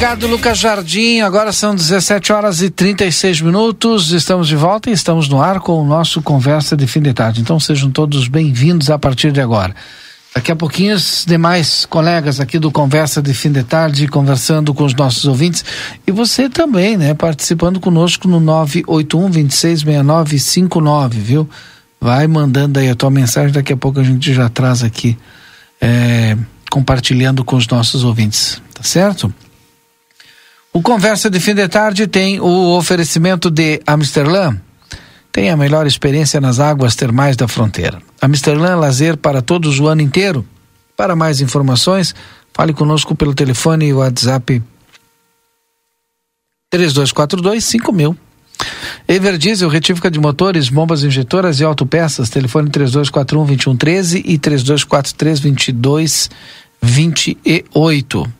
Obrigado, Lucas Jardim. Agora são 17 horas e 36 minutos. Estamos de volta e estamos no ar com o nosso Conversa de Fim de Tarde. Então sejam todos bem-vindos a partir de agora. Daqui a pouquinho, os demais colegas aqui do Conversa de Fim de Tarde conversando com os nossos ouvintes. E você também, né? Participando conosco no 981 266959, viu? Vai mandando aí a tua mensagem. Daqui a pouco a gente já traz aqui, é, compartilhando com os nossos ouvintes. Tá certo? O Conversa de Fim de Tarde tem o oferecimento de Amsterdã. Tem a melhor experiência nas águas termais da fronteira. Amsterdã lazer para todos o ano inteiro. Para mais informações, fale conosco pelo telefone e WhatsApp 3242 5000. Everdiesel, retífica de motores, bombas injetoras e autopeças, telefone 3241 2113 e 3243 2228.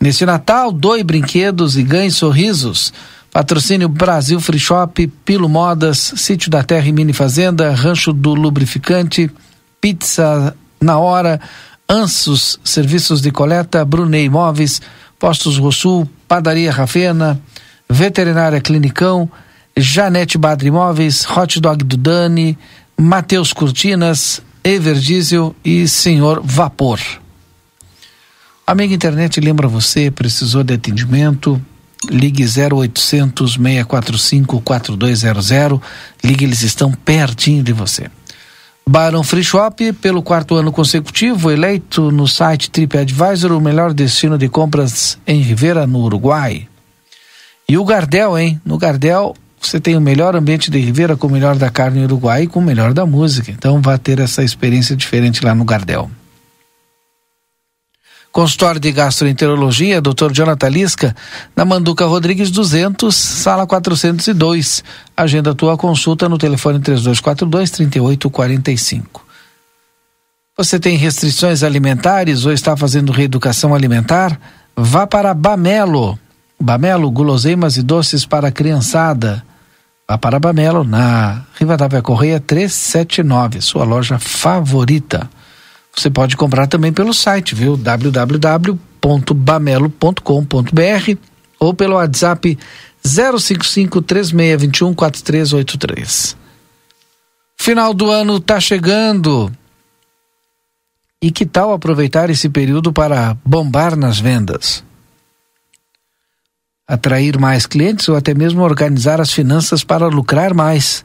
Neste Natal, doe brinquedos e ganhe sorrisos. Patrocínio Brasil Free Shop, Pilo Modas, Sítio da Terra e Mini Fazenda, Rancho do Lubrificante, Pizza na Hora, Ansos Serviços de Coleta, Brunei Imóveis, Postos Rosul, Padaria Rafena, Veterinária Clinicão, Janete Badre Imóveis, Hot Dog do Dani, Matheus Cortinas, Everdiesel e Senhor Vapor. Amiga Internet lembra você, precisou de atendimento? Ligue 0800 645 4200. Ligue, eles estão pertinho de você. Barão Free Shop, pelo quarto ano consecutivo, eleito no site TripAdvisor o melhor destino de compras em Rivera, no Uruguai. E o Gardel, hein? No Gardel você tem o melhor ambiente de Rivera com o melhor da carne Uruguai e com o melhor da música. Então vá ter essa experiência diferente lá no Gardel. Consultório de Gastroenterologia, Dr. Jonathan Lisca, na Manduca Rodrigues 200, sala 402. Agenda tua consulta no telefone 3242 3845. Você tem restrições alimentares ou está fazendo reeducação alimentar? Vá para Bamelo. Bamelo, guloseimas e doces para a criançada. Vá para Bamelo, na Rivadavia Correia 379, sua loja favorita. Você pode comprar também pelo site, viu? www.bamelo.com.br ou pelo WhatsApp 055 3621 4383. Final do ano está chegando. E que tal aproveitar esse período para bombar nas vendas? Atrair mais clientes ou até mesmo organizar as finanças para lucrar mais.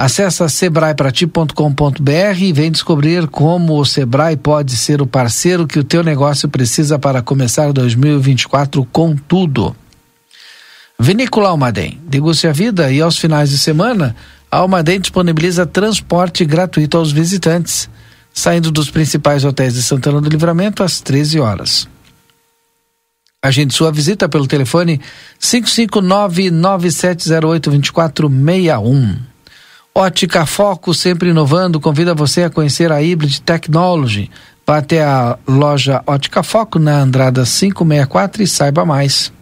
Acesse sebraeprati.com.br e vem descobrir como o Sebrae pode ser o parceiro que o teu negócio precisa para começar 2024 com tudo. Vinícola Almaden, deguste a vida e aos finais de semana, a Almaden disponibiliza transporte gratuito aos visitantes, saindo dos principais hotéis de Santana do Livramento às 13 horas. Agende sua visita pelo telefone 559-9708-2461. Ótica Foco, sempre inovando, convida você a conhecer a Hybrid Technology. Vá até a loja Ótica Foco na Andrada 564 e saiba mais.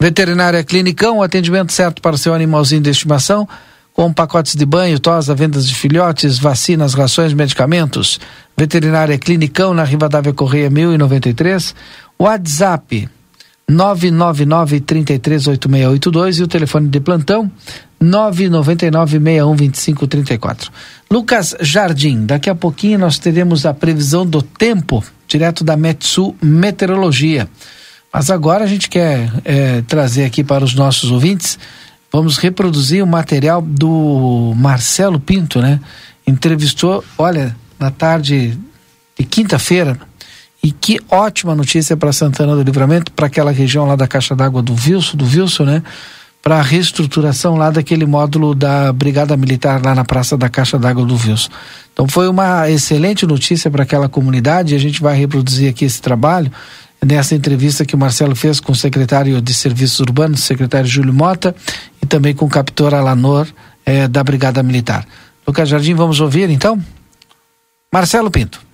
Veterinária Clinicão, atendimento certo para o seu animalzinho de estimação, com pacotes de banho, tosa, vendas de filhotes, vacinas, rações, medicamentos. Veterinária Clinicão, na Rivadavia Correia 1093. WhatsApp 999-338682 e o telefone de plantão 999-612534. Lucas Jardim, daqui a pouquinho nós teremos a previsão do tempo direto da Metsu Meteorologia. Mas agora a gente quer é, trazer aqui para os nossos ouvintes, vamos reproduzir o material do Marcelo Pinto, né? Entrevistou, olha, na tarde de quinta-feira, e que ótima notícia para Santana do Livramento, para aquela região lá da Caixa d'Água do Vilso, do Vilso, né? Para a reestruturação lá daquele módulo da Brigada Militar lá na Praça da Caixa d'Água do Vilso. Então foi uma excelente notícia para aquela comunidade e a gente vai reproduzir aqui esse trabalho nessa entrevista que o Marcelo fez com o secretário de Serviços Urbanos, secretário Júlio Mota, e também com o capitão Alanor eh, da Brigada Militar. Lucas Jardim, vamos ouvir então? Marcelo Pinto.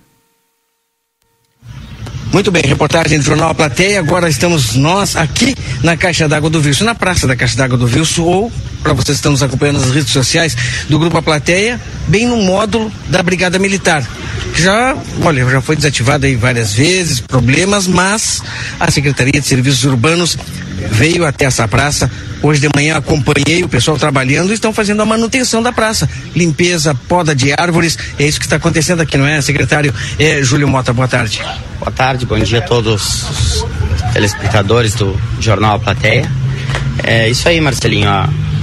Muito bem, reportagem do Jornal A Plateia. Agora estamos nós aqui na Caixa d'Água do Vilso, na Praça da Caixa d'Água do Vilso, ou, para vocês que estão nos acompanhando nas redes sociais do Grupo A Plateia, bem no módulo da Brigada Militar. Já, olha, já foi desativada aí várias vezes, problemas, mas a Secretaria de Serviços Urbanos veio até essa praça. Hoje de manhã acompanhei o pessoal trabalhando e estão fazendo a manutenção da praça. Limpeza, poda de árvores. É isso que está acontecendo aqui, não é, secretário? É, Júlio Mota, boa tarde. Boa tarde, bom dia a todos os telespectadores do Jornal A Plateia. É isso aí, Marcelinho.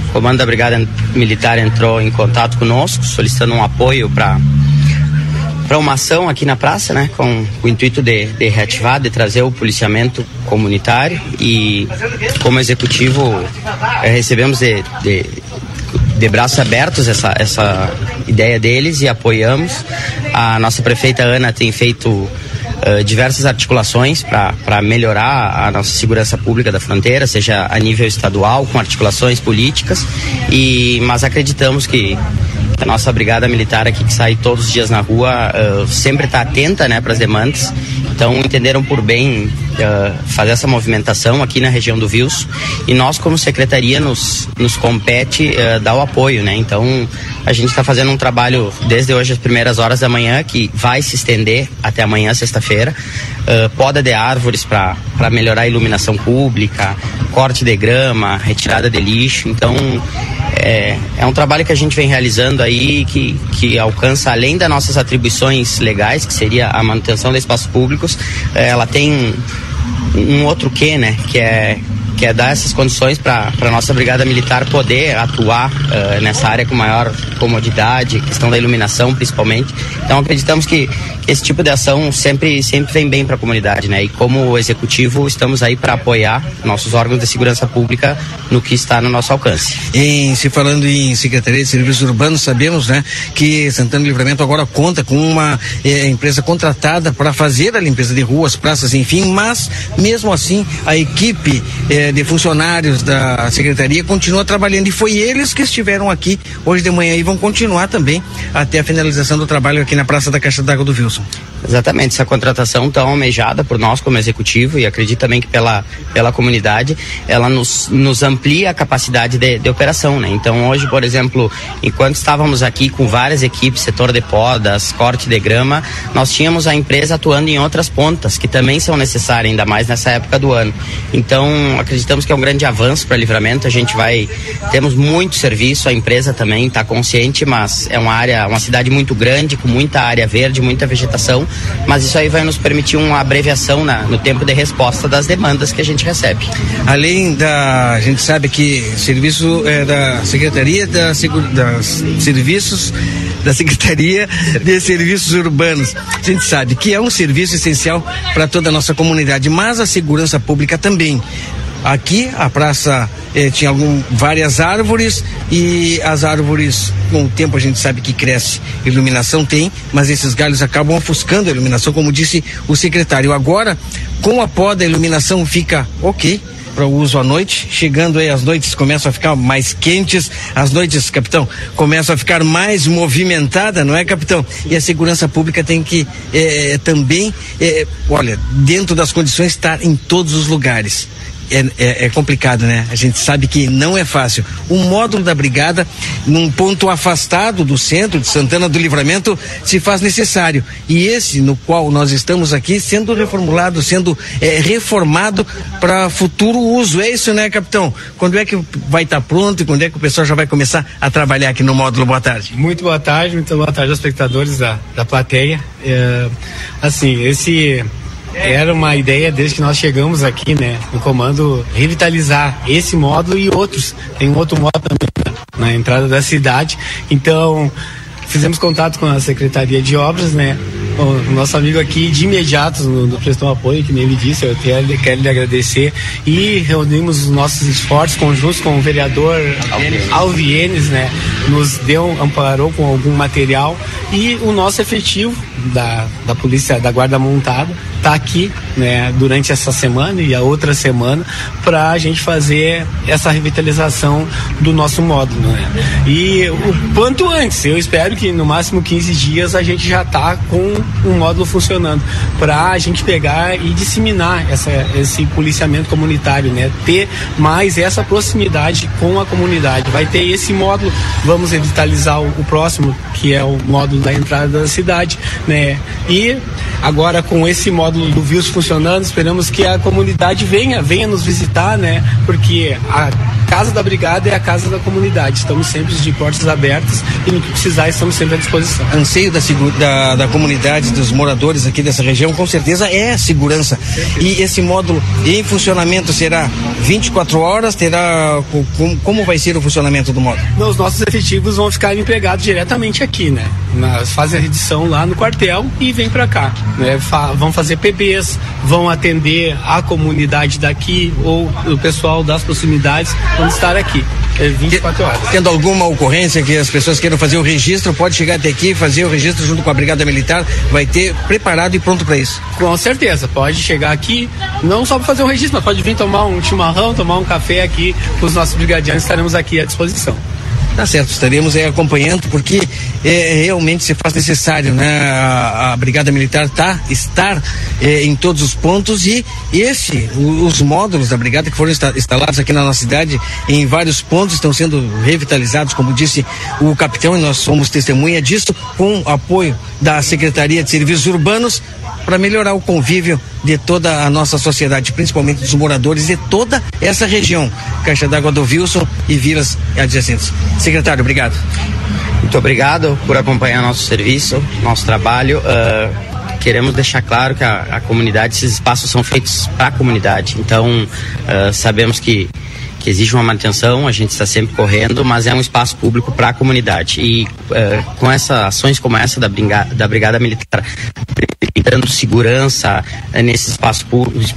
O comando da Brigada Militar entrou em contato conosco, solicitando um apoio para para uma ação aqui na praça, né, com o intuito de, de reativar, de trazer o policiamento comunitário e como executivo eh, recebemos de, de, de braços abertos essa, essa ideia deles e apoiamos. A nossa prefeita Ana tem feito uh, diversas articulações para melhorar a nossa segurança pública da fronteira, seja a nível estadual, com articulações políticas, e mas acreditamos que a nossa brigada militar aqui que sai todos os dias na rua uh, sempre está atenta né, para as demandas. Então entenderam por bem uh, fazer essa movimentação aqui na região do Vils e nós como secretaria nos, nos compete uh, dar o apoio, né? Então a gente está fazendo um trabalho desde hoje as primeiras horas da manhã que vai se estender até amanhã sexta-feira, poda de árvores para melhorar a iluminação pública, corte de grama, retirada de lixo. Então é, é um trabalho que a gente vem realizando aí que, que alcança além das nossas atribuições legais, que seria a manutenção de espaços públicos, é, ela tem um outro quê, né? Que é que é dar essas condições para a nossa brigada militar poder atuar uh, nessa área com maior comodidade, questão da iluminação principalmente. Então acreditamos que esse tipo de ação sempre sempre vem bem para a comunidade, né? E como executivo estamos aí para apoiar nossos órgãos de segurança pública no que está no nosso alcance. Em se falando em Secretaria de Serviços Urbanos, sabemos, né, que Santana Livramento agora conta com uma eh, empresa contratada para fazer a limpeza de ruas, praças, enfim, mas mesmo assim a equipe eh, de funcionários da secretaria continua trabalhando e foi eles que estiveram aqui hoje de manhã e vão continuar também até a finalização do trabalho aqui na Praça da Caixa d'Água do Wilson. Exatamente, essa contratação tão almejada por nós como executivo e acredito também que pela, pela comunidade, ela nos, nos amplia a capacidade de, de operação, né? Então hoje, por exemplo, enquanto estávamos aqui com várias equipes, setor de podas, corte de grama, nós tínhamos a empresa atuando em outras pontas que também são necessárias, ainda mais nessa época do ano. Então, acreditamos que é um grande avanço para livramento, a gente vai, temos muito serviço, a empresa também está consciente, mas é uma área, uma cidade muito grande, com muita área verde, muita vegetação mas isso aí vai nos permitir uma abreviação na, no tempo de resposta das demandas que a gente recebe. Além da, a gente sabe que serviço é da Secretaria da, das Serviços da Secretaria de Serviços Urbanos. A gente sabe que é um serviço essencial para toda a nossa comunidade, mas a segurança pública também aqui, a praça eh, tinha algum, várias árvores e as árvores, com o tempo a gente sabe que cresce, iluminação tem, mas esses galhos acabam ofuscando a iluminação, como disse o secretário. Agora, com a poda, a iluminação fica ok para o uso à noite. Chegando aí as noites começam a ficar mais quentes, as noites, capitão, começam a ficar mais movimentada, não é, capitão? E a segurança pública tem que eh, também, eh, olha, dentro das condições, estar em todos os lugares é, é, é, complicado, né? A gente sabe que não é fácil. Um módulo da brigada, num ponto afastado do centro de Santana do Livramento, se faz necessário. E esse, no qual nós estamos aqui, sendo reformulado, sendo é, reformado para futuro uso. É isso, né, capitão? Quando é que vai estar tá pronto e quando é que o pessoal já vai começar a trabalhar aqui no módulo? Boa tarde. Muito boa tarde, muito boa tarde aos espectadores da, da plateia. É, assim, esse era uma ideia desde que nós chegamos aqui, né, no comando, revitalizar esse módulo e outros. Tem um outro módulo também na, na entrada da cidade. Então, fizemos contato com a Secretaria de Obras, né? O nosso amigo aqui de imediato nos prestou apoio, que nem ele disse, eu quero, quero lhe agradecer. E reunimos os nossos esforços conjuntos com o vereador Alvienes, né? Nos deu, amparou com algum material e o nosso efetivo da, da polícia, da guarda montada, está aqui né, durante essa semana e a outra semana para a gente fazer essa revitalização do nosso módulo. Né? E o quanto antes, eu espero que no máximo 15 dias a gente já está com um módulo funcionando para a gente pegar e disseminar essa, esse policiamento comunitário, né? ter mais essa proximidade com a comunidade. Vai ter esse módulo, vamos revitalizar o, o próximo, que é o módulo da entrada da cidade, né? E agora com esse módulo do Vils funcionando, esperamos que a comunidade venha, venha nos visitar, né? Porque a Casa da Brigada é a casa da comunidade. Estamos sempre de portas abertas e no que precisar estamos sempre à disposição. Anseio da, da, da comunidade, dos moradores aqui dessa região, com certeza é a segurança. E esse módulo em funcionamento será 24 horas? Terá como, como vai ser o funcionamento do módulo? Não, os nossos efetivos vão ficar empregados diretamente aqui, né? Fazem a redição lá no quartel e vem para cá. Né? Fa vão fazer PBs, vão atender a comunidade daqui ou o pessoal das proximidades vamos estar aqui. É 24 horas. Tendo alguma ocorrência que as pessoas queiram fazer o registro, pode chegar até aqui, fazer o registro junto com a Brigada Militar, vai ter preparado e pronto para isso. Com certeza, pode chegar aqui, não só para fazer o registro, mas pode vir tomar um chimarrão, tomar um café aqui com os nossos brigadianos, estaremos aqui à disposição. Tá certo, estaremos aí acompanhando, porque é, realmente se faz necessário, né? A, a Brigada Militar tá, estar é, em todos os pontos e esse, os módulos da Brigada que foram instalados aqui na nossa cidade, em vários pontos, estão sendo revitalizados, como disse o capitão, e nós somos testemunha disso, com apoio da Secretaria de Serviços Urbanos, para melhorar o convívio de toda a nossa sociedade, principalmente dos moradores de toda essa região, Caixa d'Água do Wilson e vilas adjacentes. Secretário, obrigado. Muito obrigado por acompanhar nosso serviço, nosso trabalho. Uh, queremos deixar claro que a, a, comunidade, esses espaços são feitos para a comunidade. Então, uh, sabemos que que exige uma manutenção, a gente está sempre correndo, mas é um espaço público para a comunidade. E uh, com essas ações como essa da, Brigada, da Brigada Militar, dando segurança uh, nesses espaços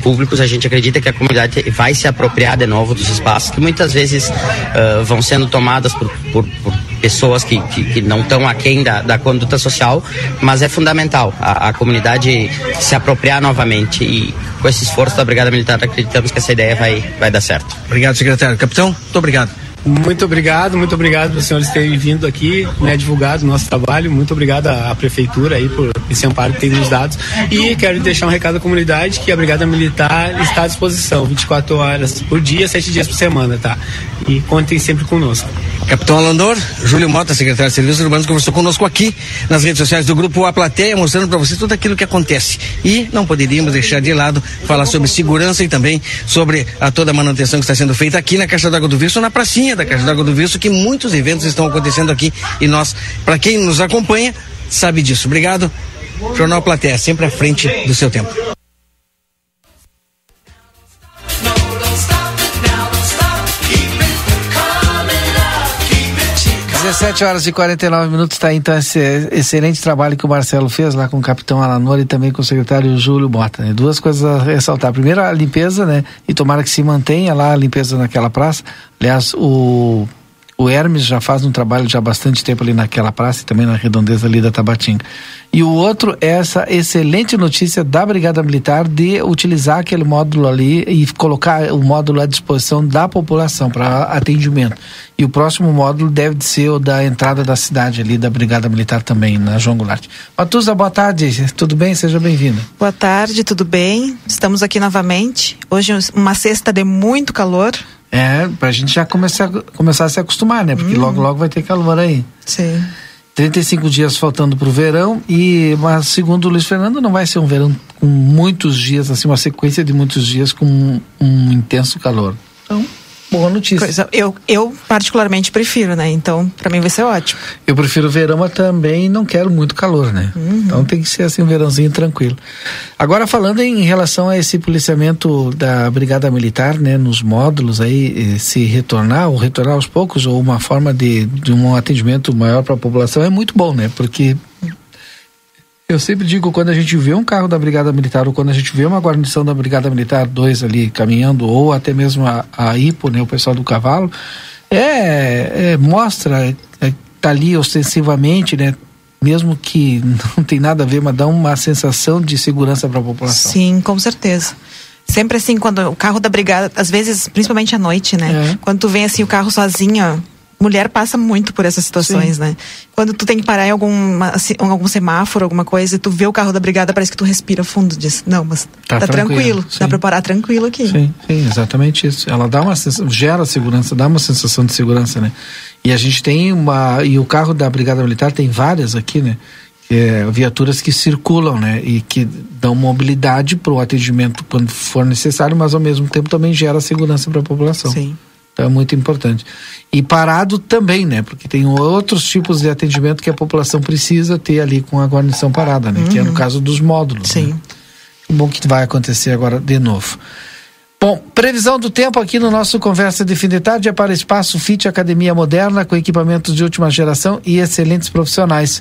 públicos, a gente acredita que a comunidade vai se apropriar de novo dos espaços que muitas vezes uh, vão sendo tomadas por, por, por pessoas que, que, que não estão aquém da, da conduta social, mas é fundamental a, a comunidade se apropriar novamente e com esse esforço da Brigada Militar acreditamos que essa ideia vai, vai dar certo. Obrigado, secretário. Capitão, muito obrigado. Muito obrigado, muito obrigado os senhores terem vindo aqui, né, divulgado o nosso trabalho. Muito obrigado à, prefeitura aí por esse amparo que tem nos dados. E quero deixar um recado à comunidade que a Brigada Militar está à disposição 24 horas por dia, 7 dias por semana, tá? E contem sempre conosco. Capitão Alandor, Júlio Mota, secretário de Serviços Urbanos, conversou conosco aqui nas redes sociais do grupo A Plateia, mostrando para vocês tudo aquilo que acontece. E não poderíamos deixar de lado falar sobre segurança e também sobre a toda a manutenção que está sendo feita aqui na Caixa d'Água do Visto, na pracinha da Caixa d'Água do Visto, que muitos eventos estão acontecendo aqui e nós, para quem nos acompanha, sabe disso. Obrigado. Jornal Platéia, sempre à frente do seu tempo. Dezessete 7 horas e 49 minutos está então esse excelente trabalho que o Marcelo fez lá com o capitão Alanor e também com o secretário Júlio Bota. Né? Duas coisas a ressaltar. Primeiro, a limpeza, né? E tomara que se mantenha lá a limpeza naquela praça. Aliás, o o Hermes já faz um trabalho já há bastante tempo ali naquela praça e também na redondeza ali da Tabatinga. E o outro é essa excelente notícia da Brigada Militar de utilizar aquele módulo ali e colocar o módulo à disposição da população para atendimento. E o próximo módulo deve ser o da entrada da cidade ali, da Brigada Militar também, na João Goulart. Matusa, boa tarde, tudo bem? Seja bem-vinda. Boa tarde, tudo bem? Estamos aqui novamente. Hoje uma sexta de muito calor. É, pra gente já começar, começar a se acostumar, né? Porque hum. logo, logo vai ter calor aí. Sim. 35 dias faltando para o verão e mas segundo o Luiz Fernando não vai ser um verão com muitos dias assim uma sequência de muitos dias com um, um intenso calor então boa notícia. Coisa, eu, eu particularmente prefiro, né? Então, para mim vai ser ótimo. Eu prefiro verão, mas também não quero muito calor, né? Uhum. Então tem que ser assim um verãozinho tranquilo. Agora falando em relação a esse policiamento da Brigada Militar, né, nos módulos aí, eh, se retornar ou retornar aos poucos ou uma forma de, de um atendimento maior para a população é muito bom, né? Porque eu sempre digo, quando a gente vê um carro da Brigada Militar ou quando a gente vê uma guarnição da Brigada Militar 2 ali caminhando, ou até mesmo a, a IPO, né, o pessoal do cavalo, é, é mostra, é, tá ali ostensivamente, né, mesmo que não tem nada a ver, mas dá uma sensação de segurança para a população. Sim, com certeza. Sempre assim, quando o carro da brigada, às vezes, principalmente à noite, né? É. Quando tu vem assim o carro sozinho, mulher passa muito por essas situações, Sim. né? Quando tu tem que parar em algum, assim, algum semáforo, alguma coisa, e tu vê o carro da brigada, parece que tu respira fundo diz, não, mas tá, tá tranquilo, tranquilo. dá pra parar tranquilo aqui. Sim, sim, exatamente isso. Ela dá uma gera segurança, dá uma sensação de segurança, né? E a gente tem uma, e o carro da Brigada Militar tem várias aqui, né? É, viaturas que circulam, né? E que dão mobilidade para o atendimento quando for necessário, mas ao mesmo tempo também gera segurança para a população. Sim. Então é muito importante. E parado também, né? Porque tem outros tipos de atendimento que a população precisa ter ali com a guarnição parada, né? Uhum. Que é no uhum. caso dos módulos. Sim. Né? Bom que vai acontecer agora de novo. Bom, previsão do tempo aqui no nosso Conversa de Fim de Tarde é para Espaço Fit Academia Moderna, com equipamentos de última geração e excelentes profissionais.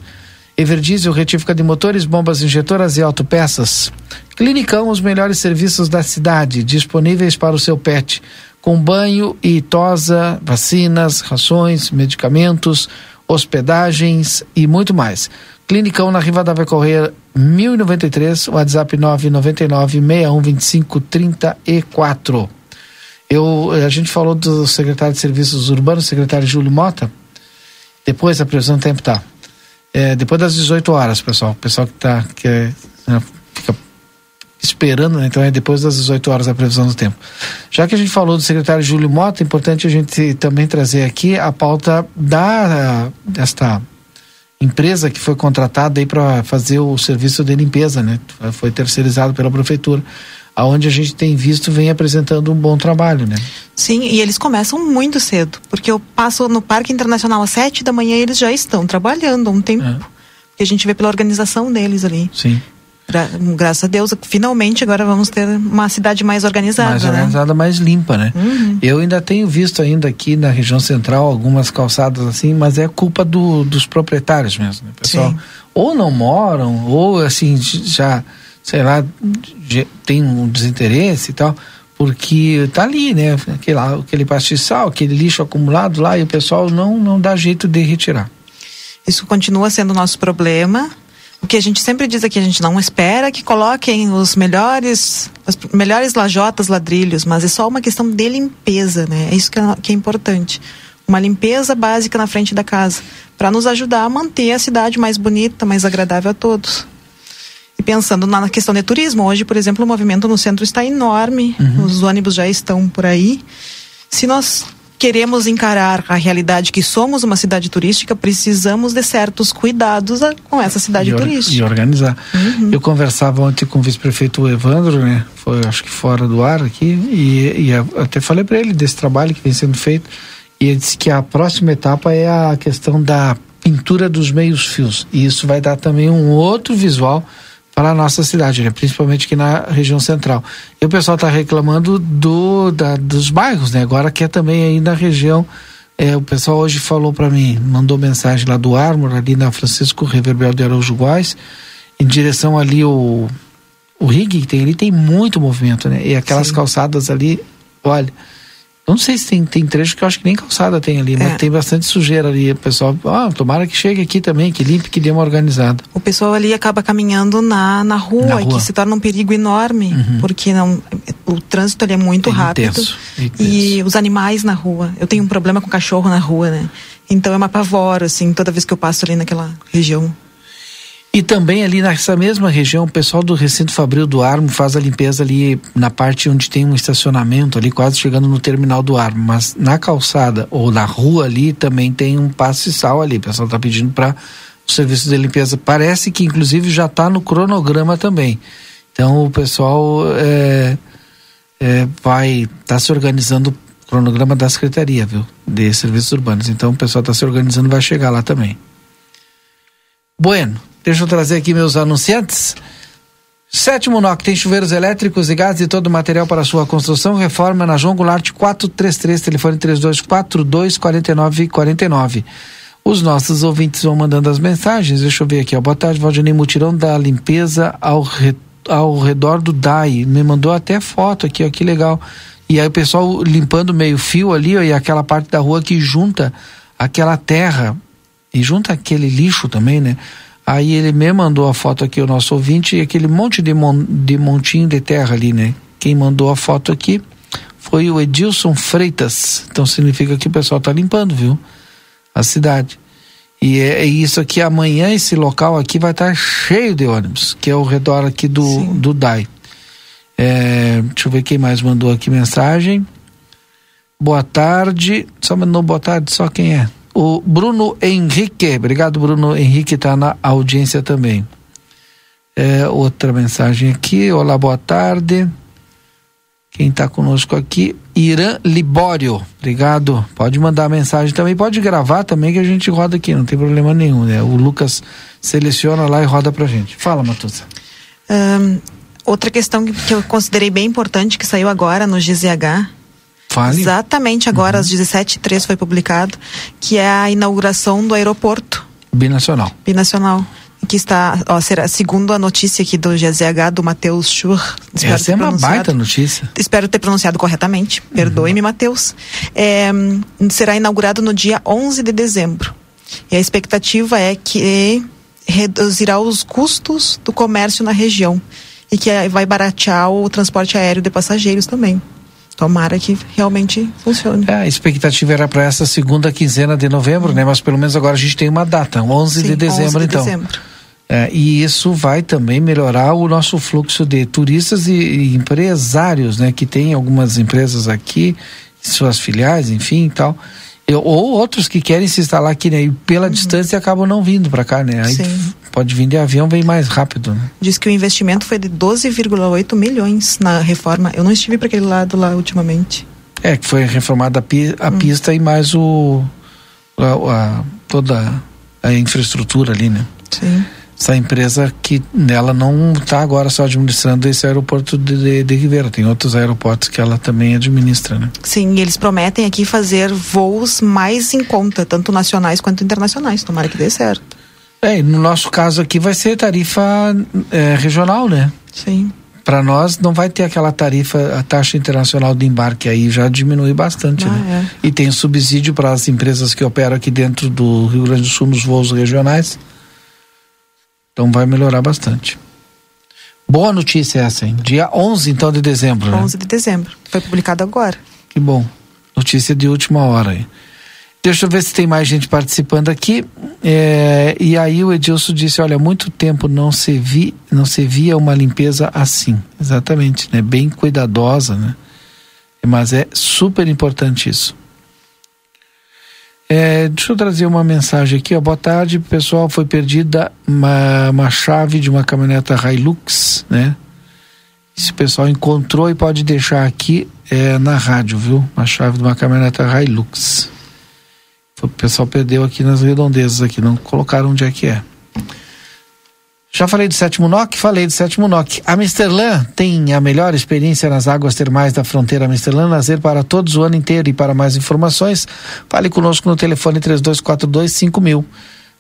Everdiesel, retífica de motores, bombas injetoras e autopeças. Clinicão, os melhores serviços da cidade, disponíveis para o seu pet com banho e tosa, vacinas, rações, medicamentos, hospedagens e muito mais. Clinicão na Rivadavia Correia 1093, WhatsApp 999 6125 34. Eu, a gente falou do secretário de Serviços Urbanos, secretário Júlio Mota. Depois a previsão do tempo tá. É, depois das 18 horas, pessoal. O pessoal que tá que é, né, fica esperando, né? então é depois das 18 horas a previsão do tempo. Já que a gente falou do secretário Júlio Mota, é importante a gente também trazer aqui a pauta da desta empresa que foi contratada aí para fazer o serviço de limpeza, né? Foi terceirizado pela prefeitura aonde a gente tem visto vem apresentando um bom trabalho, né? Sim, e eles começam muito cedo, porque eu passo no Parque Internacional às sete da manhã e eles já estão trabalhando há um tempo. É. Que a gente vê pela organização deles ali. Sim. Gra graças a Deus, finalmente agora vamos ter uma cidade mais organizada. Mais né? organizada, mais limpa, né? Uhum. Eu ainda tenho visto ainda aqui na região central algumas calçadas assim, mas é culpa do, dos proprietários mesmo. Né? Pessoal, Sim. ou não moram, ou assim, já, sei lá, tem um desinteresse e tal porque tá ali, né? Aquele, aquele pastiçal, aquele lixo acumulado lá e o pessoal não, não dá jeito de retirar. Isso continua sendo nosso problema, o que a gente sempre diz aqui, a gente não espera que coloquem os melhores, os melhores lajotas, ladrilhos, mas é só uma questão de limpeza, né? É isso que é, que é importante. Uma limpeza básica na frente da casa, para nos ajudar a manter a cidade mais bonita, mais agradável a todos. E pensando na questão de turismo, hoje, por exemplo, o movimento no centro está enorme, uhum. os ônibus já estão por aí. Se nós queremos encarar a realidade que somos uma cidade turística, precisamos de certos cuidados com essa cidade e turística. E organizar. Uhum. Eu conversava ontem com o vice-prefeito Evandro, né? Foi, acho que fora do ar aqui, e, e até falei para ele desse trabalho que vem sendo feito. E ele disse que a próxima etapa é a questão da pintura dos meios fios. E isso vai dar também um outro visual para a nossa cidade, né? principalmente aqui na região central. E o pessoal está reclamando do, da, dos bairros, né? agora quer também aí na região É, o pessoal hoje falou para mim, mandou mensagem lá do Armor, ali na Francisco Reverbel de Araújo Góes, em direção ali o o rig que tem ali tem muito movimento, né? E aquelas Sim. calçadas ali, olha, não sei se tem, tem trecho que eu acho que nem calçada tem ali, mas é. tem bastante sujeira ali. O pessoal, ah, tomara que chegue aqui também, que limpe, que dê uma organizada. O pessoal ali acaba caminhando na, na rua, na rua. que se torna um perigo enorme, uhum. porque não, o trânsito ali é muito é rápido. Intenso, intenso. E os animais na rua. Eu tenho um problema com cachorro na rua, né? Então é uma pavor, assim, toda vez que eu passo ali naquela região. E também ali nessa mesma região, o pessoal do recinto Fabril do Armo faz a limpeza ali na parte onde tem um estacionamento ali, quase chegando no terminal do Armo. Mas na calçada ou na rua ali também tem um passe sal ali. O pessoal está pedindo para o serviço de limpeza. Parece que inclusive já está no cronograma também. Então o pessoal é, é, vai estar tá se organizando o cronograma da Secretaria, viu? De Serviços Urbanos. Então o pessoal está se organizando vai chegar lá também. Bueno, Deixa eu trazer aqui meus anunciantes. Sétimo NOC tem chuveiros elétricos e gás e todo o material para sua construção. Reforma na João Goulart 433, telefone 3242 4949. Os nossos ouvintes vão mandando as mensagens. Deixa eu ver aqui, ó. Boa tarde, Valdinei Mutirão da limpeza ao, re, ao redor do DAI. Me mandou até foto aqui, ó, que legal. E aí o pessoal limpando meio fio ali, ó, e aquela parte da rua que junta aquela terra e junta aquele lixo também, né? Aí ele me mandou a foto aqui, o nosso ouvinte, e aquele monte de, mon, de montinho de terra ali, né? Quem mandou a foto aqui foi o Edilson Freitas. Então significa que o pessoal está limpando, viu? A cidade. E é, é, isso aqui, amanhã esse local aqui vai estar tá cheio de ônibus, que é ao redor aqui do, do DAI. É, deixa eu ver quem mais mandou aqui mensagem. Boa tarde. Só mandou boa tarde, só quem é? O Bruno Henrique, obrigado Bruno Henrique, está na audiência também. É, outra mensagem aqui, olá, boa tarde. Quem está conosco aqui, Irã Libório, obrigado. Pode mandar mensagem também, pode gravar também que a gente roda aqui, não tem problema nenhum, né? O Lucas seleciona lá e roda pra gente. Fala, Matusa. Um, outra questão que eu considerei bem importante que saiu agora no GZH Fale. Exatamente agora, uhum. às 17h03 foi publicado, que é a inauguração do aeroporto. Binacional. Binacional. Que está, ó, será, segundo a notícia aqui do GZH, do Matheus Schur. Essa é uma baita notícia. Espero ter pronunciado corretamente. Perdoe-me, uhum. Matheus. É, será inaugurado no dia 11 de dezembro. E a expectativa é que reduzirá os custos do comércio na região e que vai baratear o transporte aéreo de passageiros também. Tomara que realmente funcione. É, a expectativa era para essa segunda quinzena de novembro, né? Mas pelo menos agora a gente tem uma data, 11 Sim, de dezembro 11 de então. Dezembro. É, e isso vai também melhorar o nosso fluxo de turistas e, e empresários, né? Que tem algumas empresas aqui, suas filiais, enfim e tal ou outros que querem se instalar aqui, né? E pela uhum. distância acabam não vindo para cá, né? Aí Sim. pode vir de avião, vem mais rápido, né? Diz que o investimento foi de 12,8 milhões na reforma. Eu não estive para aquele lado lá ultimamente. É, que foi reformada a, pi a hum. pista e mais o a, a, toda a infraestrutura ali, né? Sim essa empresa que nela não está agora só administrando esse aeroporto de, de, de Ribeira, tem outros aeroportos que ela também administra, né? Sim, eles prometem aqui fazer voos mais em conta, tanto nacionais quanto internacionais, tomara que dê certo. É, no nosso caso aqui vai ser tarifa é, regional, né? Sim. Para nós não vai ter aquela tarifa, a taxa internacional de embarque aí já diminui bastante, ah, né? É. E tem subsídio para as empresas que operam aqui dentro do Rio Grande do Sul nos voos regionais então vai melhorar bastante. Boa notícia essa, hein? Dia 11, então, de dezembro, 11 né? de dezembro. Foi publicado agora. Que bom. Notícia de última hora aí. Deixa eu ver se tem mais gente participando aqui. É, e aí o Edilson disse, olha, muito tempo não se, vi, não se via uma limpeza assim. Exatamente, né? Bem cuidadosa, né? Mas é super importante isso. É, deixa eu trazer uma mensagem aqui. Ó. Boa tarde, pessoal. Foi perdida uma, uma chave de uma caminhoneta Hilux, né? Esse pessoal encontrou e pode deixar aqui é, na rádio, viu? Uma chave de uma caminhoneta Hilux. O pessoal perdeu aqui nas redondezas aqui, não colocaram onde é que é. Já falei do sétimo NOC? Falei do sétimo NOC. A Misterlan tem a melhor experiência nas águas termais da fronteira Misterlan Lazer para todos o ano inteiro e para mais informações, fale conosco no telefone 3242 5000.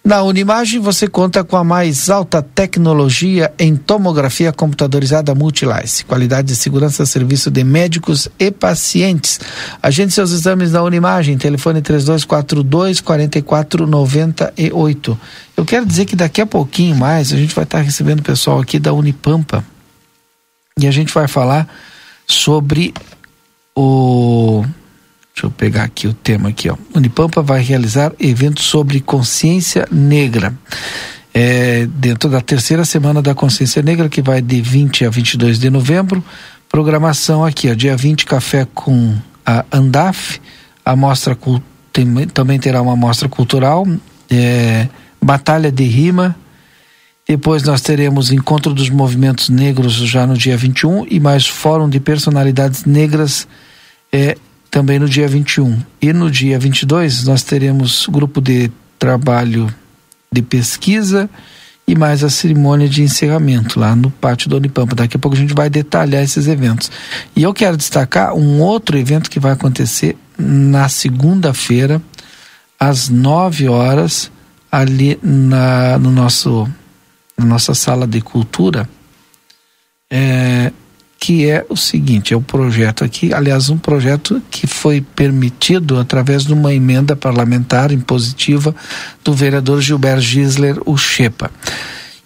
Na Unimagem você conta com a mais alta tecnologia em tomografia computadorizada Multilice, qualidade e segurança serviço de médicos e pacientes. Agende seus exames na Unimagem, telefone 3242 4498. Eu quero dizer que daqui a pouquinho mais a gente vai estar recebendo o pessoal aqui da Unipampa e a gente vai falar sobre o Deixa eu pegar aqui o tema aqui, ó. Unipampa vai realizar eventos sobre consciência negra. É, dentro da terceira semana da consciência negra, que vai de 20 a 22 de novembro. Programação aqui, ó, dia 20, café com a Andaf, a mostra tem, também terá uma mostra cultural, é, batalha de rima, depois nós teremos encontro dos movimentos negros já no dia 21 e mais fórum de personalidades negras é, também no dia 21. E no dia 22 nós teremos grupo de trabalho de pesquisa e mais a cerimônia de encerramento lá no pátio da Unipampa. Daqui a pouco a gente vai detalhar esses eventos. E eu quero destacar um outro evento que vai acontecer na segunda-feira, às 9 horas, ali na, no nosso, na nossa sala de cultura. É, que é o seguinte, é o projeto aqui, aliás, um projeto que foi permitido através de uma emenda parlamentar impositiva do vereador Gilberto Gisler Uchepa.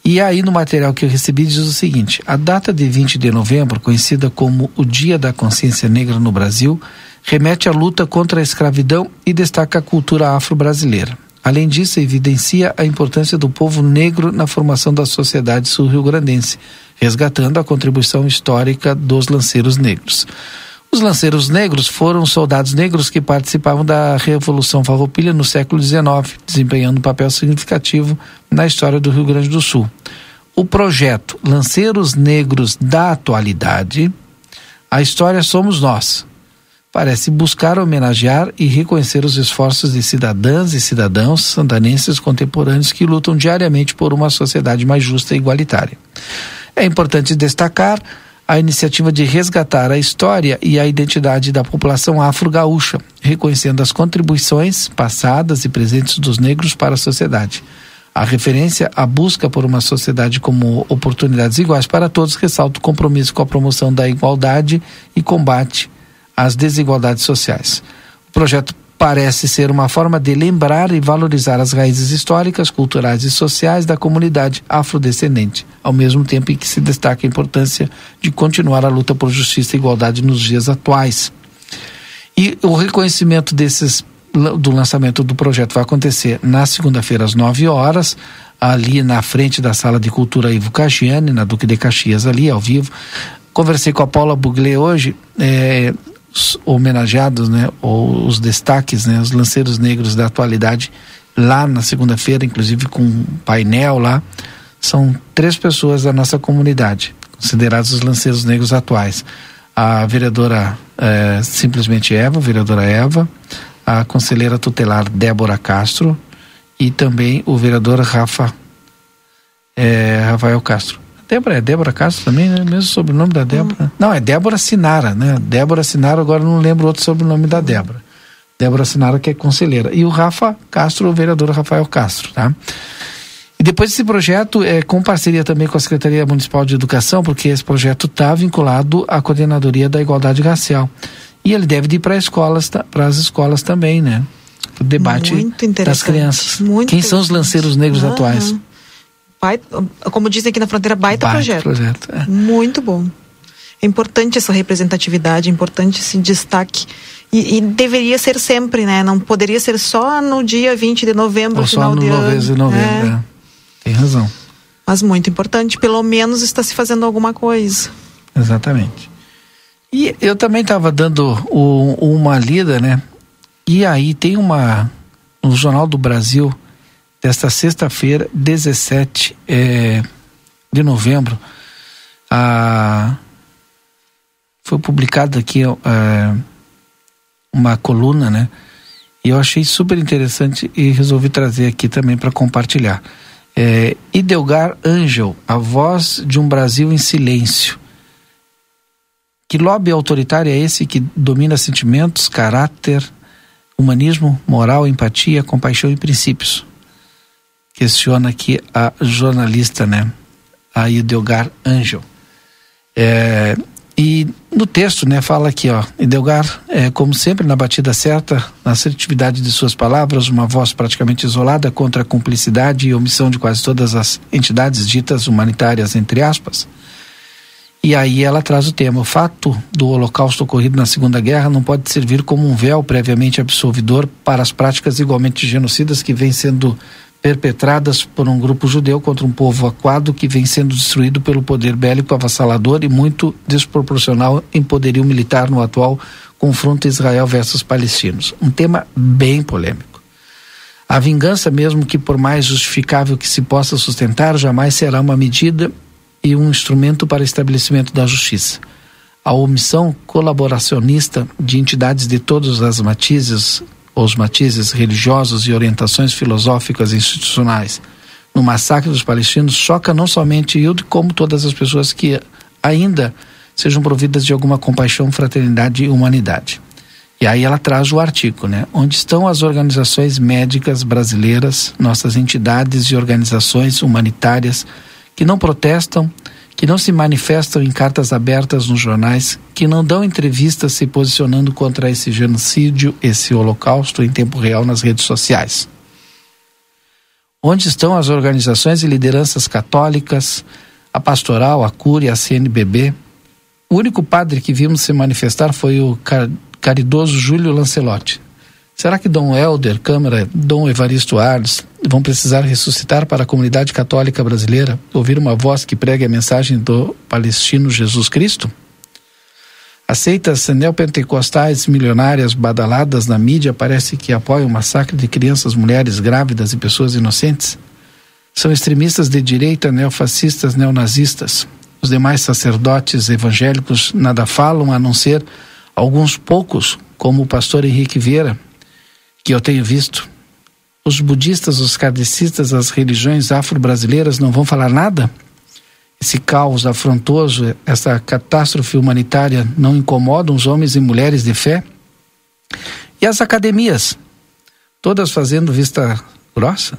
E aí no material que eu recebi diz o seguinte: a data de 20 de novembro, conhecida como o Dia da Consciência Negra no Brasil, remete à luta contra a escravidão e destaca a cultura afro-brasileira. Além disso, evidencia a importância do povo negro na formação da sociedade sul-rio-grandense resgatando a contribuição histórica dos lanceiros negros. Os lanceiros negros foram soldados negros que participavam da Revolução Farroupilha no século XIX, desempenhando um papel significativo na história do Rio Grande do Sul. O projeto Lanceiros Negros da Atualidade, a história somos nós, parece buscar homenagear e reconhecer os esforços de cidadãs e cidadãos santanenses contemporâneos que lutam diariamente por uma sociedade mais justa e igualitária. É importante destacar a iniciativa de resgatar a história e a identidade da população afro-gaúcha, reconhecendo as contribuições passadas e presentes dos negros para a sociedade. A referência à busca por uma sociedade como oportunidades iguais para todos ressalta o compromisso com a promoção da igualdade e combate às desigualdades sociais. O projeto parece ser uma forma de lembrar e valorizar as raízes históricas, culturais e sociais da comunidade afrodescendente, ao mesmo tempo em que se destaca a importância de continuar a luta por justiça e igualdade nos dias atuais. E o reconhecimento desses do lançamento do projeto vai acontecer na segunda-feira às 9 horas, ali na frente da Sala de Cultura Ivo Cagiani, na Duque de Caxias, ali ao vivo. Conversei com a Paula Buglé hoje. É, os homenageados, né, ou os destaques, né, os lanceiros negros da atualidade lá na segunda-feira, inclusive com um painel lá, são três pessoas da nossa comunidade, considerados os lanceiros negros atuais. A vereadora é, simplesmente Eva, vereadora Eva, a conselheira tutelar Débora Castro e também o vereador Rafa é, Rafael Castro. Débora, é Débora Castro também, né? Mesmo sobrenome da Débora. Hum. Não, é Débora Sinara, né? Débora Sinara, agora não lembro outro sobrenome da Débora. Débora Sinara, que é conselheira. E o Rafa Castro, o vereador Rafael Castro, tá? E depois esse projeto é com parceria também com a Secretaria Municipal de Educação, porque esse projeto está vinculado à coordenadoria da igualdade racial. E ele deve ir para escolas, para as escolas também, né? O debate das crianças. Muito Quem são os lanceiros negros uhum. atuais? Como dizem aqui na fronteira, baita, baita projeto. projeto é. Muito bom. É importante essa representatividade, é importante esse destaque. E, e, deveria ser sempre, né? Não poderia ser só no dia 20 de novembro, Ou final só no de ano. de novembro, é. É. Tem razão. Mas muito importante, pelo menos está se fazendo alguma coisa. Exatamente. E eu também estava dando o, uma lida, né? E aí tem uma. No Jornal do Brasil, desta sexta-feira, 17 é, de novembro, a, foi publicada aqui é, uma coluna, né? E eu achei super interessante e resolvi trazer aqui também para compartilhar. É, Idelgar Angel, a voz de um Brasil em silêncio. Que lobby autoritário é esse que domina sentimentos, caráter, humanismo, moral, empatia, compaixão e princípios? Questiona aqui a jornalista, né? A Idelgar Angel. É, e no texto, né, fala aqui, ó, Edelgar, é, como sempre, na batida certa, na assertividade de suas palavras, uma voz praticamente isolada contra a cumplicidade e omissão de quase todas as entidades ditas humanitárias, entre aspas. E aí ela traz o tema: o fato do holocausto ocorrido na Segunda Guerra não pode servir como um véu previamente absolvidor para as práticas igualmente genocidas que vêm sendo perpetradas por um grupo judeu contra um povo aquado que vem sendo destruído pelo poder bélico avassalador e muito desproporcional em poderio militar no atual confronto Israel versus palestinos. Um tema bem polêmico. A vingança, mesmo que por mais justificável que se possa sustentar, jamais será uma medida e um instrumento para estabelecimento da justiça. A omissão colaboracionista de entidades de todas as matizes os matizes religiosos e orientações filosóficas e institucionais no massacre dos palestinos choca não somente Hilde, como todas as pessoas que ainda sejam providas de alguma compaixão, fraternidade e humanidade. E aí ela traz o artigo, né? Onde estão as organizações médicas brasileiras, nossas entidades e organizações humanitárias que não protestam, que não se manifestam em cartas abertas nos jornais, que não dão entrevistas se posicionando contra esse genocídio, esse holocausto em tempo real nas redes sociais. Onde estão as organizações e lideranças católicas, a pastoral, a cúria, a CNBB? O único padre que vimos se manifestar foi o caridoso Júlio Lancelotti. Será que Dom Helder Câmara, Dom Evaristo Arles vão precisar ressuscitar para a comunidade católica brasileira ouvir uma voz que pregue a mensagem do palestino Jesus Cristo? As seitas neopentecostais milionárias badaladas na mídia parece que apoiam o massacre de crianças, mulheres grávidas e pessoas inocentes. São extremistas de direita, neofascistas, neonazistas. Os demais sacerdotes evangélicos nada falam a não ser alguns poucos, como o pastor Henrique Vieira, que eu tenho visto. Os budistas, os kardecistas, as religiões afro-brasileiras não vão falar nada? Esse caos afrontoso, essa catástrofe humanitária não incomodam os homens e mulheres de fé? E as academias, todas fazendo vista grossa?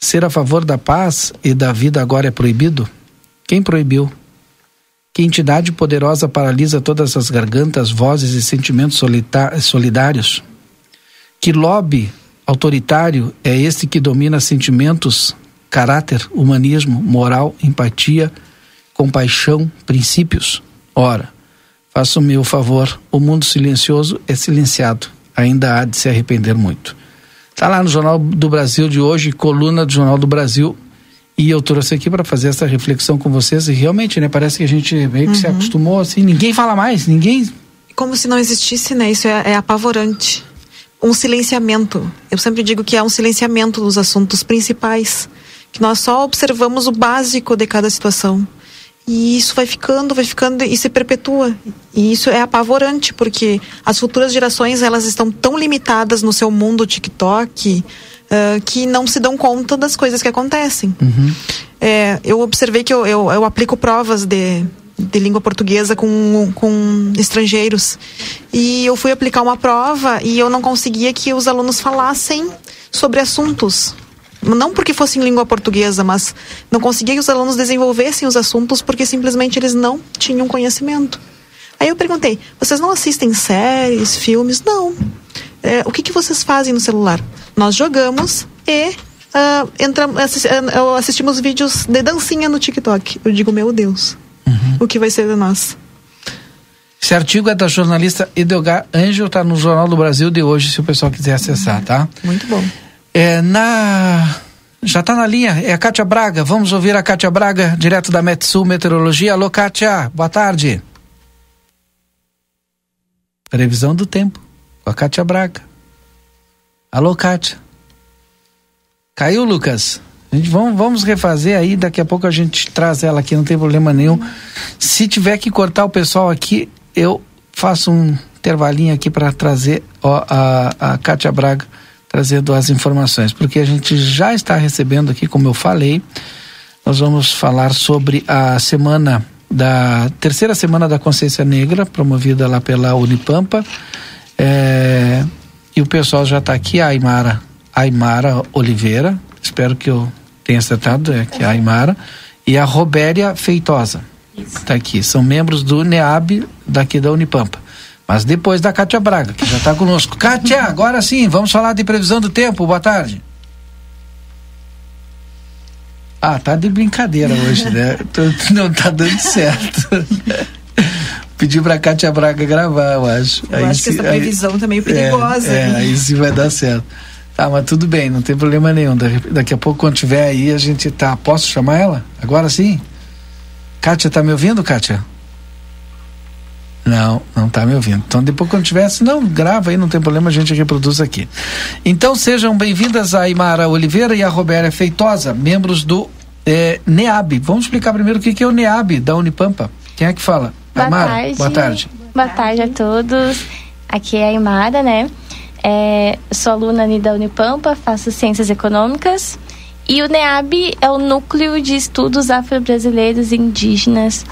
Ser a favor da paz e da vida agora é proibido? Quem proibiu? Que entidade poderosa paralisa todas as gargantas, vozes e sentimentos solidários? Que lobby autoritário é este que domina sentimentos, caráter, humanismo, moral, empatia, compaixão, princípios? Ora, faça-me o favor, o mundo silencioso é silenciado, ainda há de se arrepender muito. Está lá no Jornal do Brasil de hoje, coluna do Jornal do Brasil, e eu trouxe aqui para fazer essa reflexão com vocês e realmente, né, parece que a gente meio que uhum. se acostumou assim, ninguém fala mais, ninguém como se não existisse, né? Isso é, é apavorante um silenciamento. Eu sempre digo que é um silenciamento dos assuntos principais, que nós só observamos o básico de cada situação. E isso vai ficando, vai ficando e se perpetua. E isso é apavorante, porque as futuras gerações elas estão tão limitadas no seu mundo TikTok uh, que não se dão conta das coisas que acontecem. Uhum. É, eu observei que eu, eu, eu aplico provas de de língua portuguesa com, com estrangeiros. E eu fui aplicar uma prova e eu não conseguia que os alunos falassem sobre assuntos. Não porque fosse em língua portuguesa, mas não conseguia que os alunos desenvolvessem os assuntos porque simplesmente eles não tinham conhecimento. Aí eu perguntei: vocês não assistem séries, filmes? Não. É, o que, que vocês fazem no celular? Nós jogamos e uh, entramos, assistimos vídeos de dancinha no TikTok. Eu digo: meu Deus uhum. o que vai ser de nós. Esse artigo é da jornalista Edelgar Angel, está no Jornal do Brasil de hoje, se o pessoal quiser acessar, tá? Muito bom. É, na... Já está na linha, é a Kátia Braga. Vamos ouvir a Kátia Braga, direto da Metsul Meteorologia. Alô, Kátia, boa tarde. Previsão do tempo, com a Kátia Braga. Alô, Kátia. Caiu, Lucas? A gente vamos, vamos refazer aí, daqui a pouco a gente traz ela aqui, não tem problema nenhum. Se tiver que cortar o pessoal aqui, eu faço um intervalinho aqui para trazer ó, a, a Kátia Braga trazendo as informações, porque a gente já está recebendo aqui, como eu falei, nós vamos falar sobre a semana da terceira semana da consciência negra, promovida lá pela Unipampa. É, e o pessoal já está aqui, a Aymara, Aymara Oliveira, espero que eu tenha acertado, é que é a Aymara, e a Robéria Feitosa. Está aqui, são membros do NEAB daqui da Unipampa. Mas depois da Cátia Braga, que já está conosco. Cátia, agora sim, vamos falar de previsão do tempo. Boa tarde. Ah, tá de brincadeira hoje, né? Não tá dando certo. Pedi pra Cátia Braga gravar, eu acho. Eu aí acho se, que essa previsão aí, tá meio perigosa. É, é, aí sim vai dar certo. Tá, mas tudo bem, não tem problema nenhum. Daqui a pouco, quando tiver aí, a gente tá. Posso chamar ela? Agora sim? Kátia, tá me ouvindo, Kátia? Não, não tá me ouvindo. Então depois quando tiver, se não, grava aí, não tem problema, a gente reproduz aqui. Então sejam bem-vindas a Imara Oliveira e a Roberta Feitosa, membros do eh, NEAB. Vamos explicar primeiro o que, que é o NEAB da Unipampa. Quem é que fala? Boa tarde. Boa tarde. Boa tarde a todos. Aqui é a Imara, né? É, sou aluna da Unipampa, faço Ciências Econômicas. E o NEAB é o Núcleo de Estudos Afro-Brasileiros e Indígenas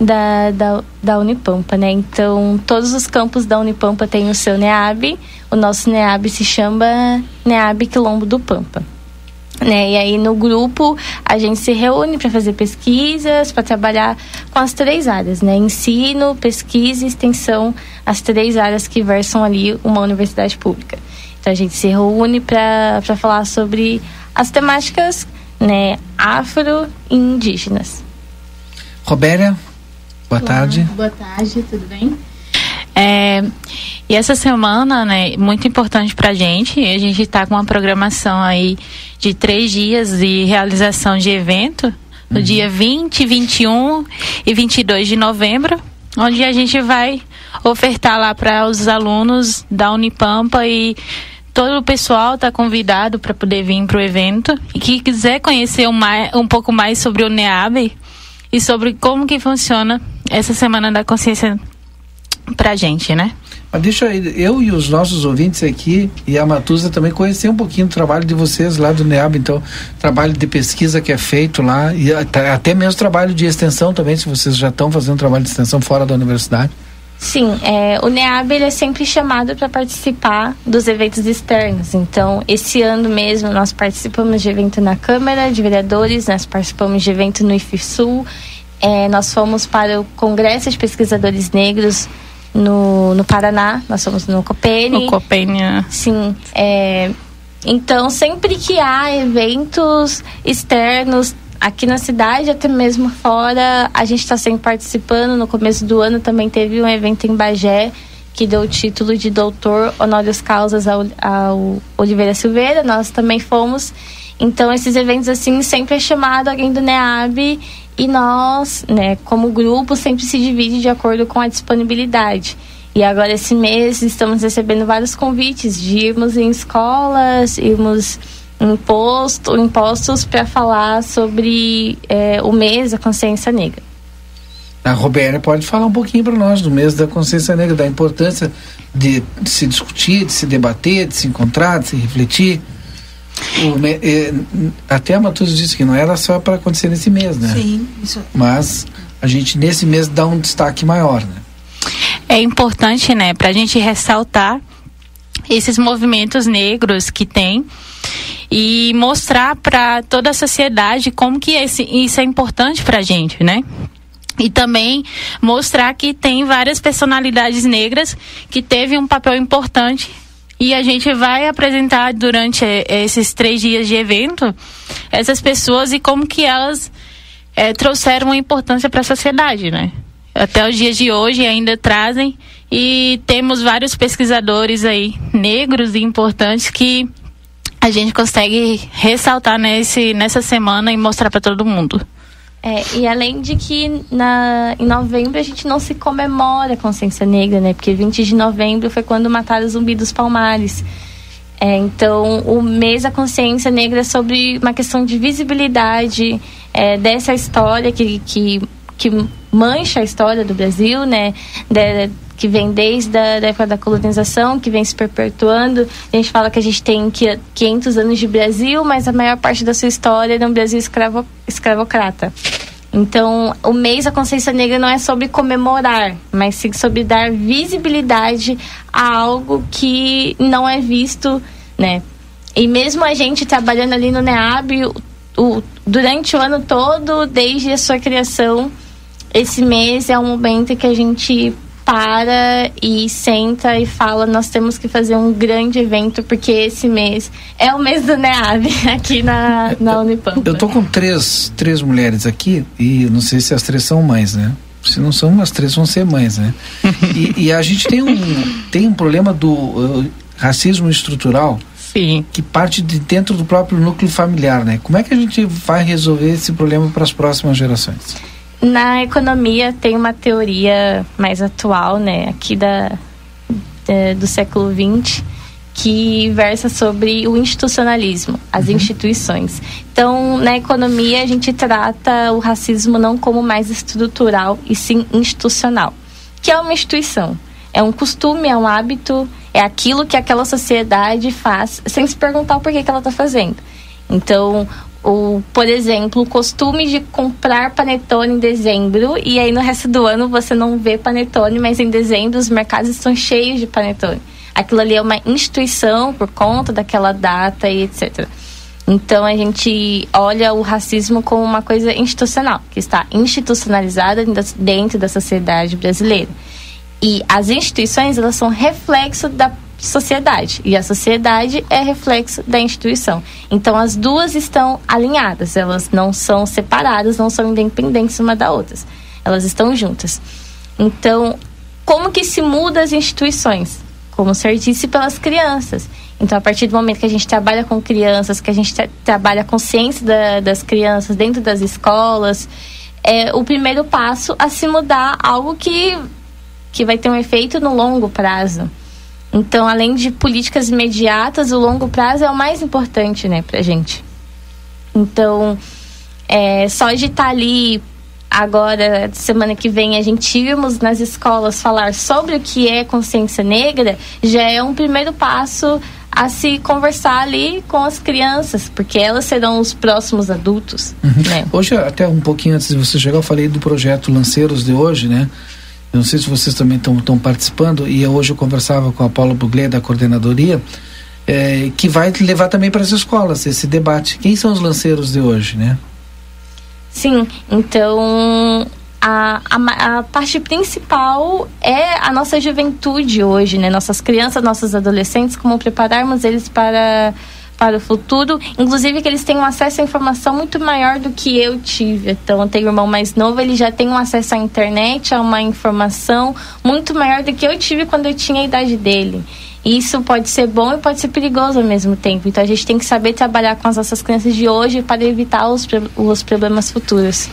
da, da, da Unipampa, né? Então, todos os campos da Unipampa têm o seu NEAB. O nosso NEAB se chama NEAB Quilombo do Pampa. Né? E aí no grupo a gente se reúne para fazer pesquisas, para trabalhar com as três áreas, né? Ensino, pesquisa e extensão, as três áreas que versam ali uma universidade pública. Então a gente se reúne para falar sobre as temáticas né, afro e indígenas. Robéria, Boa Olá, tarde. Boa tarde, tudo bem? É, e essa semana, né, muito importante para a gente. A gente está com uma programação aí de três dias de realização de evento, no uhum. dia 20, 21 e 22 de novembro, onde a gente vai ofertar lá para os alunos da Unipampa e todo o pessoal está convidado para poder vir para o evento. E que quiser conhecer um, mais, um pouco mais sobre o NEAB e sobre como que funciona essa semana da consciência pra gente, né? Mas deixa eu e os nossos ouvintes aqui e a Matusa também conhecer um pouquinho do trabalho de vocês lá do NEAB, então, trabalho de pesquisa que é feito lá e até mesmo trabalho de extensão também, se vocês já estão fazendo trabalho de extensão fora da universidade. Sim, é, o NEAB ele é sempre chamado para participar dos eventos externos. Então, esse ano mesmo nós participamos de evento na Câmara de Vereadores, nós participamos de evento no IFSUL, é, nós fomos para o Congresso de Pesquisadores Negros no, no Paraná, nós fomos no Copene. No Copene. É. Sim. É, então, sempre que há eventos externos aqui na cidade, até mesmo fora, a gente está sempre participando. No começo do ano também teve um evento em Bagé que deu o título de doutor honoris causas ao, ao Oliveira Silveira. Nós também fomos. Então, esses eventos, assim, sempre é chamado alguém do NEAB e nós, né, como grupo, sempre se divide de acordo com a disponibilidade. E agora, esse mês, estamos recebendo vários convites de irmos em escolas, irmos em posto, impostos para falar sobre é, o mês da consciência negra. A Roberta pode falar um pouquinho para nós do mês da consciência negra, da importância de se discutir, de se debater, de se encontrar, de se refletir. O, é, até a Matus disse que não era só para acontecer nesse mês, né? Sim, isso. Mas a gente nesse mês dá um destaque maior, né? É importante, né, para a gente ressaltar esses movimentos negros que tem e mostrar para toda a sociedade como que esse, isso é importante para a gente, né? E também mostrar que tem várias personalidades negras que teve um papel importante e a gente vai apresentar durante eh, esses três dias de evento essas pessoas e como que elas é, trouxeram importância para a sociedade, né? Até os dias de hoje ainda trazem e temos vários pesquisadores aí negros e importantes que a gente consegue ressaltar nesse, nessa semana e mostrar para todo mundo. É, e além de que na, em novembro a gente não se comemora a consciência negra, né? Porque 20 de novembro foi quando mataram o zumbi dos palmares. É, então, o mês da consciência negra é sobre uma questão de visibilidade é, dessa história que, que, que mancha a história do Brasil, né? De, que vem desde a da época da colonização, que vem se perpetuando. A gente fala que a gente tem 500 anos de Brasil, mas a maior parte da sua história é no Brasil escravo, escravocrata. Então, o mês da consciência negra não é sobre comemorar, mas sim sobre dar visibilidade a algo que não é visto, né? E mesmo a gente trabalhando ali no NEAB, o, o, durante o ano todo, desde a sua criação, esse mês é um momento que a gente para e senta e fala: nós temos que fazer um grande evento, porque esse mês é o mês do NEAB aqui na, na Unipampa. Eu tô com três, três mulheres aqui e não sei se as três são mães, né? Se não são, as três vão ser mães, né? e, e, a gente tem um, tem um problema do uh, racismo estrutural. Sim. Que parte de dentro do próprio núcleo familiar, né? Como é que a gente vai resolver esse problema para as próximas gerações? Na economia tem uma teoria mais atual, né, aqui da, de, do século XX, que versa sobre o institucionalismo, as uhum. instituições. Então, na economia, a gente trata o racismo não como mais estrutural, e sim institucional, que é uma instituição. É um costume, é um hábito, é aquilo que aquela sociedade faz, sem se perguntar o porquê que ela está fazendo. Então, o, por exemplo, o costume de comprar panetone em dezembro e aí no resto do ano você não vê panetone, mas em dezembro os mercados estão cheios de panetone. Aquilo ali é uma instituição por conta daquela data e etc. Então a gente olha o racismo como uma coisa institucional, que está institucionalizada dentro da sociedade brasileira. E as instituições, elas são reflexo da sociedade. E a sociedade é reflexo da instituição. Então as duas estão alinhadas, elas não são separadas, não são independentes uma da outra. Elas estão juntas. Então, como que se muda as instituições? Como o senhor disse, pelas crianças. Então, a partir do momento que a gente trabalha com crianças, que a gente tra trabalha a consciência da, das crianças dentro das escolas, é o primeiro passo a se mudar algo que, que vai ter um efeito no longo prazo. Então, além de políticas imediatas, o longo prazo é o mais importante, né, pra gente. Então, é, só de estar tá ali agora, semana que vem, a gente irmos nas escolas falar sobre o que é consciência negra, já é um primeiro passo a se conversar ali com as crianças, porque elas serão os próximos adultos. Uhum. Né? Hoje, até um pouquinho antes de você chegar, eu falei do projeto Lanceiros de hoje, né? Eu não sei se vocês também estão participando, e hoje eu conversava com a Paula Buglé, da coordenadoria, é, que vai levar também para as escolas esse debate. Quem são os lanceiros de hoje, né? Sim, então a, a, a, parte principal é a nossa juventude hoje, né? Nossas crianças, nossos adolescentes, como prepararmos eles para para o futuro, inclusive que eles um acesso à informação muito maior do que eu tive. Então, eu tenho um irmão mais novo, ele já tem um acesso à internet, a uma informação muito maior do que eu tive quando eu tinha a idade dele. Isso pode ser bom e pode ser perigoso ao mesmo tempo. Então, a gente tem que saber trabalhar com as nossas crianças de hoje para evitar os, os problemas futuros.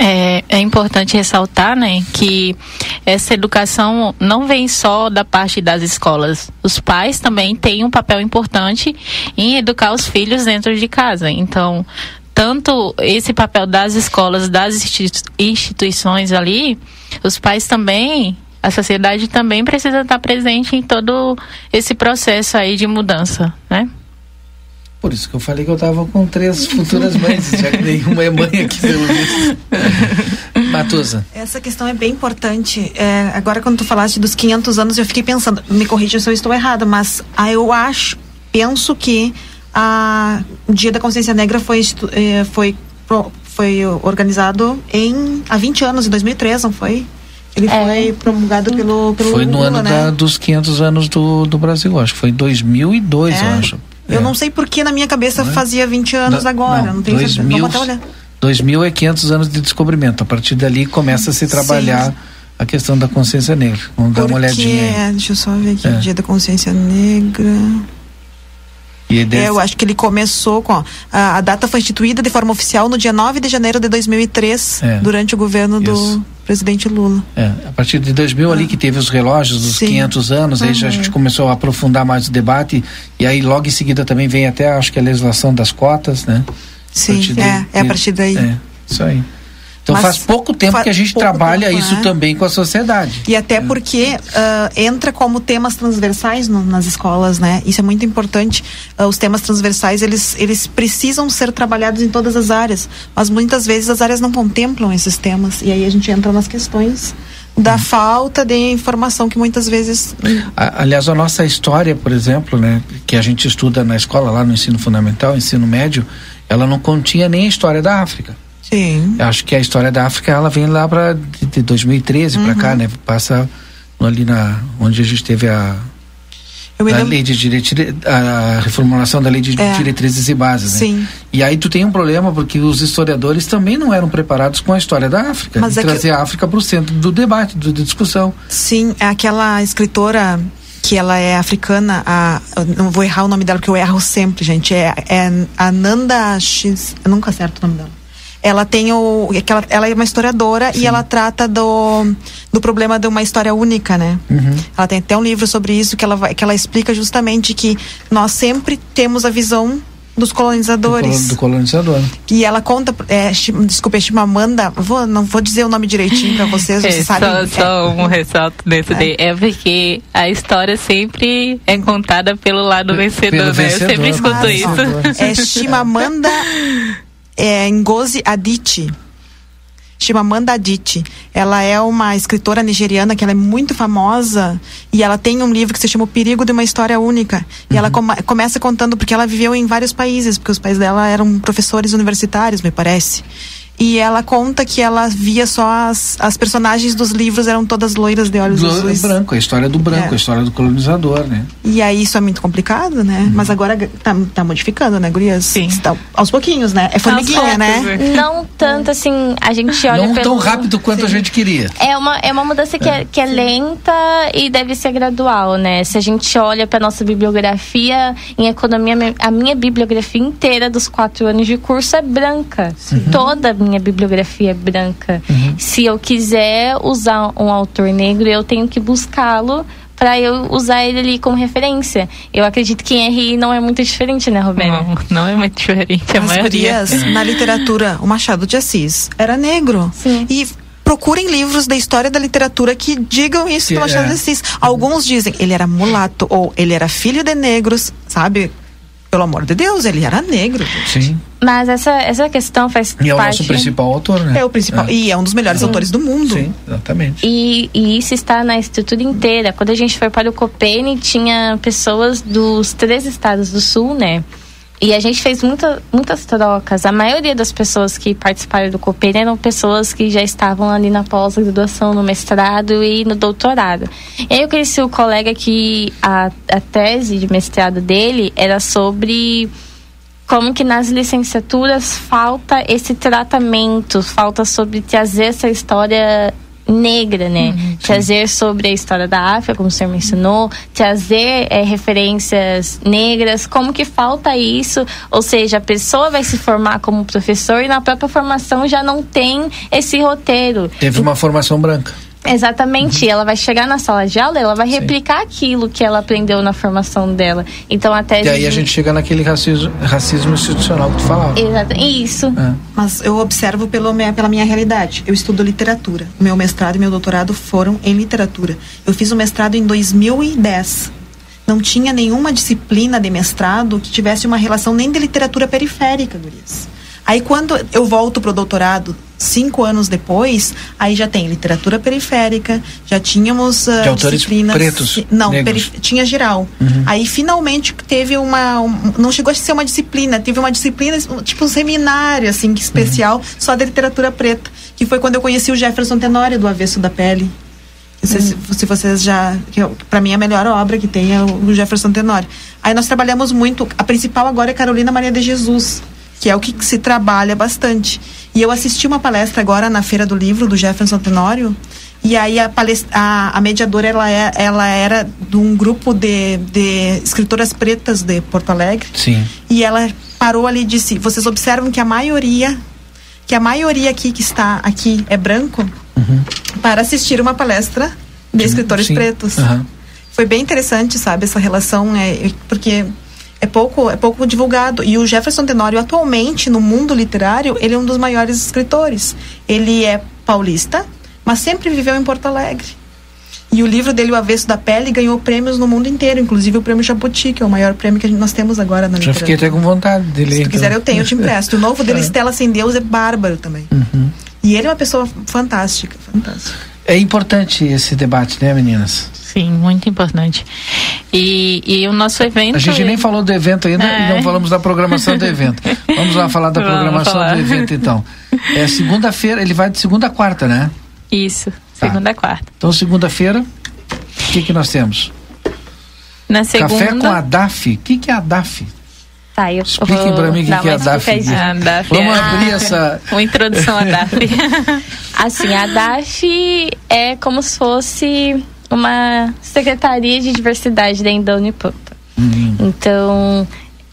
É, é, importante ressaltar, né, que essa educação não vem só da parte das escolas. Os pais também têm um papel importante em educar os filhos dentro de casa. Então, tanto esse papel das escolas, das instituições ali, os pais também, a sociedade também precisa estar presente em todo esse processo aí de mudança, né? Por isso que eu falei que eu estava com três futuras mães, já que nenhuma é mãe aqui pelo visto. Matusa. Essa questão é bem importante. É, agora, quando tu falaste dos 500 anos, eu fiquei pensando, me corrija se eu estou errada, mas ah, eu acho, penso que a, o Dia da Consciência Negra foi, é, foi, foi organizado em, há 20 anos, em 2003, não foi? Ele é. foi promulgado pelo, pelo Foi no Lula, ano né? da, dos 500 anos do, do Brasil, acho que foi em 2002, é. eu acho. Eu é. não sei porque na minha cabeça não é? fazia 20 anos não, agora, não, não tenho 2000, certeza. Vamos até olhar. 2000 é 500 anos de descobrimento. A partir dali começa a se trabalhar Sim. a questão da consciência negra. Vamos dar uma olhadinha. É, deixa eu só ver aqui, é. Dia da Consciência Negra. E desse... é, eu acho que ele começou com. a, a, data foi instituída de forma oficial no dia 9 de janeiro de 2003, é. durante o governo do Isso. presidente Lula. É, a partir de 2000 ah. ali que teve os relógios dos Sim. 500 anos, uhum. aí já a gente começou a aprofundar mais o debate e aí logo em seguida também vem até acho que a legislação das cotas, né? Sim, é, é a partir daí. É, isso aí. Então Mas faz pouco tempo que a gente pouco trabalha isso né? também com a sociedade. E até porque ah, entra como temas transversais no- nas escolas, né? Isso é muito importante. Ah, os temas transversais, eles, eles precisam ser trabalhados em todas as áreas. Mas muitas vezes as áreas não contemplam esses temas. E aí a gente entra nas questões da Uhum. falta de informação que muitas vezes... Aliás, a nossa história, por exemplo, né, que a gente estuda na escola, lá no ensino fundamental, ensino médio, ela não continha nem a história da África. Sim. Eu acho que a história da África, ela vem lá para de, de 2013 para cá, né? Passa ali na onde a gente teve a Eu me a lembro- lei de diretri- a reformulação da lei de É. diretrizes e bases, né? Sim. E aí tu tem um problema porque os historiadores também não eram preparados com a história da África, Mas é que- trazer a África para o centro do debate, do, da discussão. Sim, é aquela escritora que ela é africana, a, não vou errar o nome dela porque eu erro sempre, gente. É, é Ananda X, eu nunca acerto o nome dela. Ela tem o, é que ela, ela é uma historiadora e ela trata do, do problema de uma história única, né? Ela tem até um livro sobre isso que ela vai, que ela explica justamente que nós sempre temos a visão dos Do, colonizadores. colo- do colonizador. E ela conta, é, desculpa, é Chimamanda, vou, não vou dizer o nome direitinho para vocês, É, vocês só, sabem. só um ressalto nesse É. daí. É porque a história sempre é contada pelo lado vencedor, pelo né? vencedor, Eu sempre escuto Mas, isso. É Chimamanda é, Ngozi Adichie. Chimamanda Adichie. Ela é uma escritora nigeriana que ela é muito famosa e ela tem um livro que se chama O Perigo de uma História Única. E ela come- começa contando porque ela viveu em vários países, porque os pais dela eram professores universitários, me parece. E ela conta que ela via só as, as personagens dos livros eram todas loiras de olhos Do, azuis. branco, a história do branco, É. a história do colonizador, né? E aí isso é muito complicado, né? Mas agora tá, tá modificando, né, gurias? Sim. Está, aos pouquinhos, né? É formiguinha, né? né? Não tanto assim, a gente olha não pelo... tão rápido quanto a gente queria. É uma, é uma mudança que é, que é lenta e deve ser gradual, né? Se a gente olha para nossa bibliografia em economia, a minha bibliografia inteira dos quatro anos de curso é branca. Toda a minha bibliografia é branca. Se eu quiser usar um autor negro, eu tenho que buscá-lo para eu usar ele ali como referência. Eu acredito que em RI não é muito diferente, né, Roberto? Não, não é muito diferente a As maioria. gurias, na literatura, o Machado de Assis era negro. Sim. E procurem livros da história da literatura que digam isso Que do Machado é. de Assis. Alguns dizem ele era mulato ou ele era filho de negros, sabe? Pelo amor de Deus, ele era negro. gente. Sim. Mas essa, essa questão faz E é o parte... nosso principal autor, né? É o principal. E é um dos melhores autores do mundo. Sim, exatamente. E, e isso está na estrutura inteira. Quando a gente foi para o Copene, tinha pessoas dos três estados do sul, né? E a gente fez muita, muitas trocas. A maioria das pessoas que participaram do Copene eram pessoas que já estavam ali na pós-graduação, no mestrado e no doutorado. E aí eu conheci o colega que a, a tese de mestrado dele era sobre como que nas licenciaturas falta esse tratamento, falta sobre trazer essa história negra, né? trazer sobre a história da África, como o senhor mencionou, trazer eh, referências negras, como que falta isso? Ou seja, a pessoa vai se formar como professor e na própria formação já não tem esse roteiro. Teve uma formação branca. Exatamente, ela vai chegar na sala de aula, ela vai replicar aquilo que ela aprendeu na formação dela. Então a tese E aí a gente chega naquele racismo, racismo institucional que tu falava. Exato, isso. É. Mas eu observo pelo, minha- pela minha realidade. Eu estudo literatura. Meu mestrado e meu doutorado foram em literatura. Eu fiz o mestrado em 2010. Não tinha nenhuma disciplina de mestrado que tivesse uma relação nem de literatura periférica, Gurias. Aí quando eu volto pro doutorado, cinco anos depois, aí já tem literatura periférica, já tínhamos ah, De autores disciplinas... pretos, Não, perif- tinha geral. Aí finalmente teve uma. um- não chegou a ser uma disciplina, teve uma disciplina, tipo um seminário, assim, que especial, só da literatura preta. Que foi quando eu conheci o Jefferson Tenório do Avesso da Pele. Não sei se, se vocês já. eu- Pra mim, a melhor obra que tem é o Jefferson Tenório. Aí nós trabalhamos muito. A principal agora é Carolina Maria de Jesus, que é o que se trabalha bastante. E eu assisti uma palestra agora na Feira do Livro do Jefferson Tenório. E aí a, palest- a, a mediadora ela, é, ela era de um grupo de, de escritoras pretas de Porto Alegre. Sim. E ela parou ali e disse: vocês observam que a maioria, que a maioria aqui que está aqui é branco, para assistir uma palestra de escritores Sim. pretos. Aham. Foi bem interessante, sabe, essa relação, é, porque é pouco, é pouco divulgado. E o Jefferson Tenório, atualmente, no mundo literário, ele é um dos maiores escritores. Ele é paulista, mas sempre viveu em Porto Alegre. E o livro dele, O Avesso da Pele, ganhou prêmios no mundo inteiro, inclusive o prêmio Jabuti, que é o maior prêmio que gente, nós temos agora na Já literatura. fiquei até com vontade de ler. Se tu quiser, então. eu tenho, eu te empresto. O novo dele, É. Estela Sem Deus, é bárbaro também. Uhum. E ele é uma pessoa fantástica, fantástica. É importante esse debate, né, meninas? Sim, muito importante. E, e o nosso evento. A gente nem falou do evento ainda É. não falamos da programação do evento. Vamos lá falar da Vamos programação falar. do evento, então. É segunda-feira, ele vai de segunda a quarta, né? Isso, Tá. segunda a quarta. Então, segunda-feira, o que, que nós temos? Na segunda. Café com a DAF. O que, que é a DAF? Tá, eu Expliquem pra mim o que que é a DAF. explicadinha. A DAF Vamos é abrir essa. Uma introdução à DAF. Assim, a DAF é como se fosse uma secretaria de diversidade dentro da Unipampa. Então,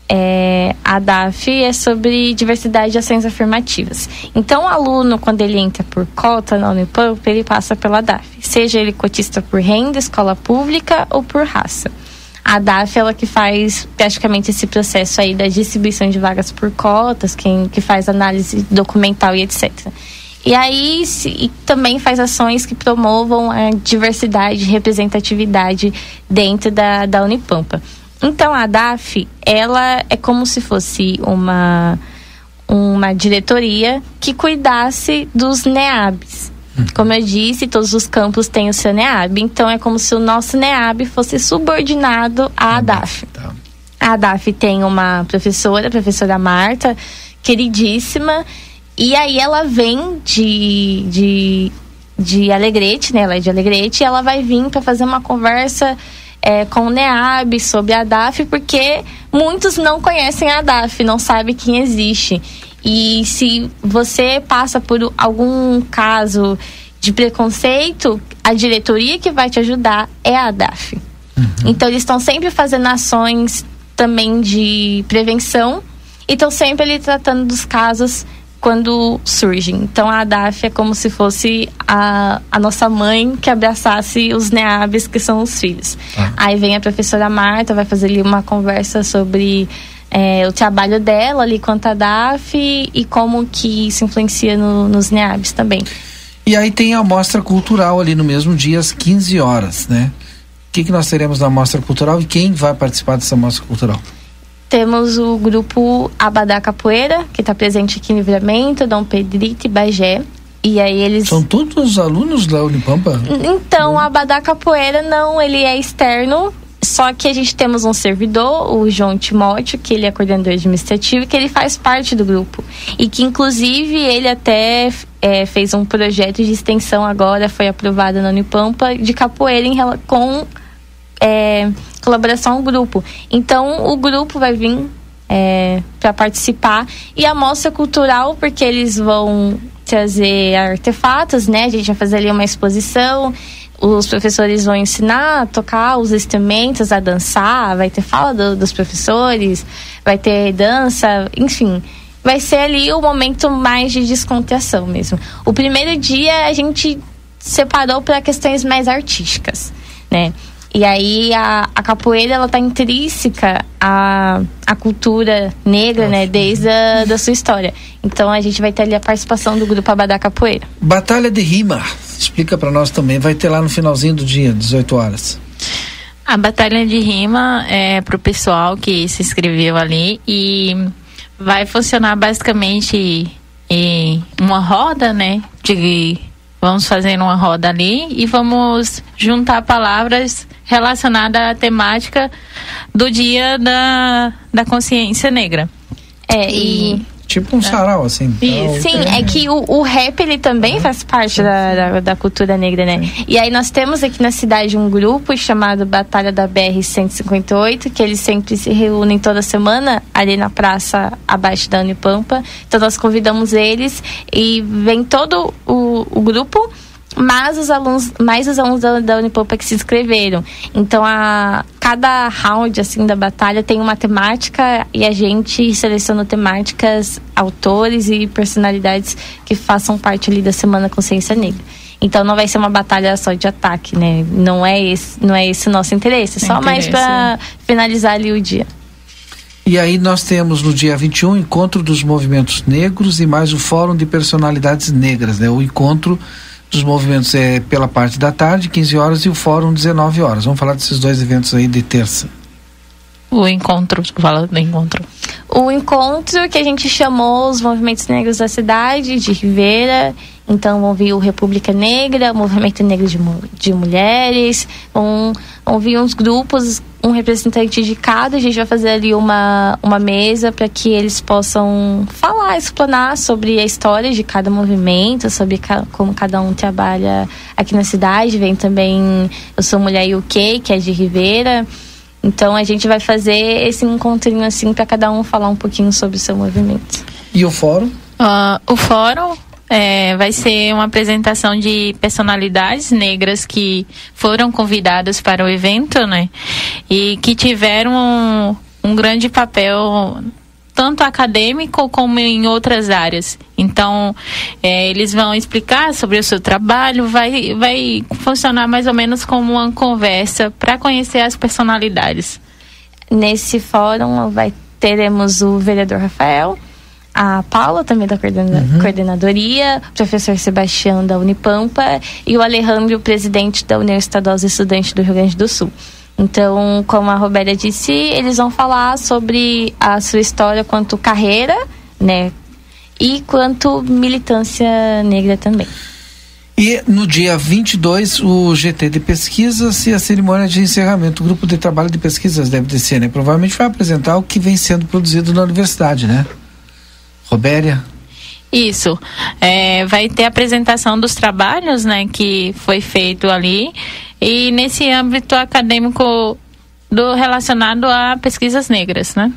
é, a DAF é sobre diversidade e ações afirmativas. Então, o aluno, quando ele entra por cota na Unipampa, ele passa pela DAF. Seja ele cotista por renda, escola pública ou por raça. A DAF ela que faz praticamente esse processo aí da distribuição de vagas por cotas, quem que faz análise documental e etc. E aí e também faz ações que promovam a diversidade e representatividade dentro da, da Unipampa. Então a DAF, ela é como se fosse uma, uma diretoria que cuidasse dos NEABs. Como eu disse, todos os campos têm o seu NEAB. Então é como se o nosso NEAB fosse subordinado à DAF. Tá. A DAF tem uma professora, a professora Marta, queridíssima, e aí ela vem de, de, de Alegrete, né? Ela é de Alegrete, e ela vai vir para fazer uma conversa é, com o NEAB sobre a DAF, porque muitos não conhecem a DAF, não sabem quem existe. E se você passa por algum caso de preconceito, a diretoria que vai te ajudar é a DAF. Então eles estão sempre fazendo ações também de prevenção e estão sempre ali tratando dos casos quando surgem. Então a DAF é como se fosse a, a nossa mãe que abraçasse os neabes que são os filhos. Aí vem a professora Marta, vai fazer ali uma conversa sobre é, o trabalho dela ali quanto a DAF e como que isso influencia no- nos neabes também. E aí tem a mostra cultural ali no mesmo dia, às 15 horas, né? O que, que nós teremos na mostra cultural e quem vai participar dessa mostra cultural? Temos o grupo Abadá Capoeira, que está presente aqui em Livramento, Dom Pedrito e Bagé. E aí eles. São todos os alunos da Unipampa? Então, o Abadá Capoeira não, ele é externo. Só que a gente temos um servidor, o João Timóteo, que ele é coordenador administrativo e que ele faz parte do grupo. E que, inclusive, ele até é, fez um projeto de extensão agora, foi aprovado na Unipampa, de capoeira em, com é, colaboração ao grupo. Então, o grupo vai vir para participar. E a mostra cultural, porque eles vão trazer artefatos, né? A gente vai fazer ali uma exposição. Os professores vão ensinar a tocar os instrumentos, a dançar, vai ter fala do- dos professores, vai ter dança, enfim. Vai ser ali o momento mais de descontração mesmo. O primeiro dia a gente separou para questões mais artísticas, né? E aí a, a capoeira ela tá intrínseca à, à cultura negra, né? Desde a da sua história. Então a gente vai ter ali a participação do grupo Abadá Capoeira. Batalha de Rima. Explica pra nós também. Vai ter lá no finalzinho do dia, 18 horas. A batalha de rima é pro pessoal que se inscreveu ali e vai funcionar basicamente em uma roda, né? De vamos fazer uma roda ali e vamos juntar palavras relacionadas à temática do dia da, da consciência negra. É, e Tipo um sarau, assim. Isso. Sim, é que o, o rap ele também faz parte da, da, da cultura negra, né? E aí nós temos aqui na cidade um grupo chamado Batalha da BR 158, que eles sempre se reúnem toda semana ali na praça abaixo da Unipampa. Então nós convidamos eles e vem todo o, o grupo mas os alunos, mais os alunos da, da Unipampa que se inscreveram. Então, a, cada round assim da batalha tem uma temática e a gente seleciona temáticas, autores e personalidades que façam parte ali da Semana Consciência Negra. Então não vai ser uma batalha só de ataque, né? Não é esse, não é esse o nosso interesse, Sem só mais interesse, para finalizar ali o dia. E aí nós temos no dia 21 encontro dos movimentos negros e mais o Fórum de Personalidades Negras, né? O encontro dos movimentos é pela parte da tarde, 15 horas, e o Fórum 19 horas. Vamos falar desses dois eventos aí de terça. O encontro, fala do encontro. O encontro que a gente chamou os movimentos negros da cidade, de Ribeira. Então vão vir o República Negra, o Movimento Negro de, de Mulheres, vão, vão vir uns grupos, um representante de cada. A gente vai fazer ali uma, uma mesa para que eles possam falar, explanar sobre a história de cada movimento, sobre ca, como cada um trabalha aqui na cidade. Vem também Eu Sou Mulher UK, que é de Ribeira. Então a gente vai fazer esse encontrinho assim para cada um falar um pouquinho sobre o seu movimento. E o fórum? Uh, o fórum é, vai ser uma apresentação de personalidades negras que foram convidadas para o evento, né? E que tiveram um, um grande papel tanto acadêmico como em outras áreas. Então, é, eles vão explicar sobre o seu trabalho, vai, vai funcionar mais ou menos como uma conversa para conhecer as personalidades. Nesse fórum vai, teremos o vereador Rafael, a Paula, também da coordena uhum. coordenadoria, o professor Sebastião da Unipampa e o Alejandro, presidente da União Estadual dos Estudantes do Rio Grande do Sul. Então, como a Roberta disse, eles vão falar sobre a sua história quanto carreira, né? E quanto militância negra também. E no dia 22, o GT de pesquisas e a cerimônia de encerramento. O grupo de trabalho de pesquisas deve descer, né? Provavelmente vai apresentar o que vem sendo produzido na universidade, né? Robéria? Isso. É, vai ter apresentação dos trabalhos, né, que foi feito ali e nesse âmbito acadêmico do relacionado a pesquisas negras, né?